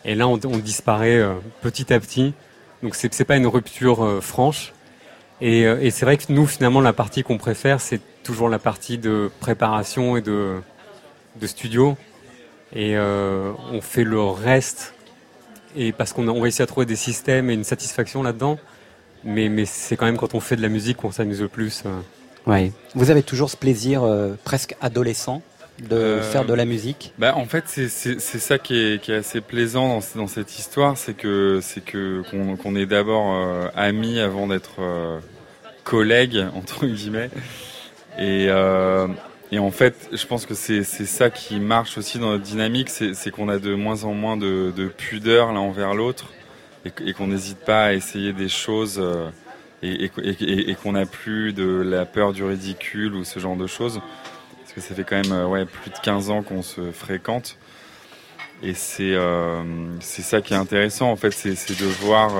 Et là, on, on disparaît euh, petit à petit. Donc c'est c'est pas une rupture euh, franche. Et, et c'est vrai que nous, finalement, la partie qu'on préfère, c'est toujours la partie de préparation et de, de studio. Et euh, on fait le reste. Et parce qu'on a on réussit à trouver des systèmes et une satisfaction là-dedans. Mais, mais c'est quand même quand on fait de la musique qu'on s'amuse le plus. euh. Ouais. Vous avez toujours ce plaisir euh, presque adolescent de Euh, faire de la musique? Bah, en fait, c'est c'est- c'est ça qui est, qui est assez plaisant dans, dans cette histoire, c'est que c'est que qu'on qu'on est d'abord euh, amis avant d'être euh, collègues entre guillemets. Et, euh, et en fait, je pense que c'est ça qui marche aussi dans notre dynamique, c'est qu'on a de moins en moins de, de pudeur l'un envers l'autre et, qu'on n'hésite pas à essayer des choses. euh, et, qu'on n'a plus de la peur du ridicule ou ce genre de choses. Parce que ça fait quand même euh, plus de 15 ans qu'on se fréquente. Et c'est euh, c'est ça qui est intéressant, en fait, c'est de voir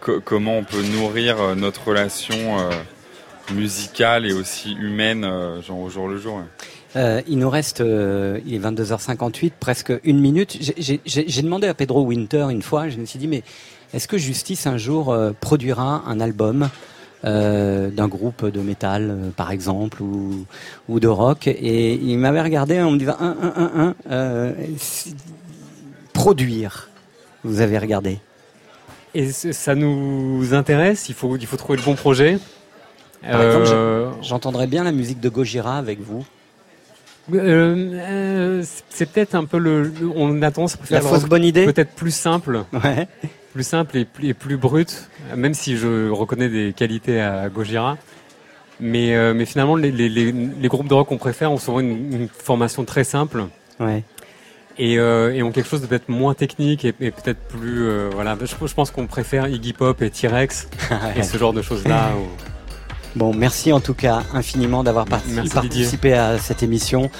co- comment on peut nourrir notre relation musicale et aussi humaine, euh, genre au jour le jour. ouais. Euh, il nous reste, euh, il est 22h58, presque une minute. J'ai- demandé à Pedro Winter une fois, je me suis dit, mais est-ce que Justice un jour euh, produira un album euh, d'un groupe de métal, euh, par exemple, ou, ou de rock? Et il m'avait regardé en me disant, un, un, un, un, euh, produire. Vous avez regardé Et ça nous intéresse, il faut, il faut trouver le bon projet. J'entendrais bien la musique de Gojira avec vous. Euh, euh, c'est- peut-être un peu le. On a tendance à préférer La fausse bonne idée Peut-être plus simple. Ouais. Plus simple et plus, et plus brut, même si je reconnais des qualités à Gojira. Mais, euh, mais finalement, les, les, les, les groupes de rock qu'on préfère ont souvent une, une formation très simple. Ouais. Et, euh, et ont quelque chose de peut-être moins technique et, et peut-être plus. euh, voilà, je, je pense qu'on préfère Iggy Pop et T-Rex et ce genre de choses-là. où- Bon, merci en tout cas infiniment d'avoir participé à cette émission.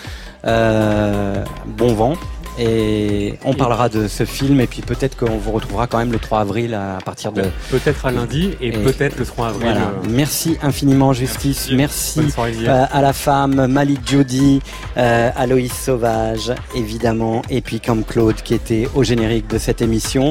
Euh, bon vent. Et on parlera de ce film et puis peut-être qu'on vous retrouvera quand même le 3 avril à partir de... Peut-être à lundi et, Et- peut-être le 3 avril. Voilà. euh, Merci infiniment Justice, merci, euh, à la femme, Malik Jody, euh, Aloïs Sauvage évidemment, et puis comme Claude qui était au générique de cette émission.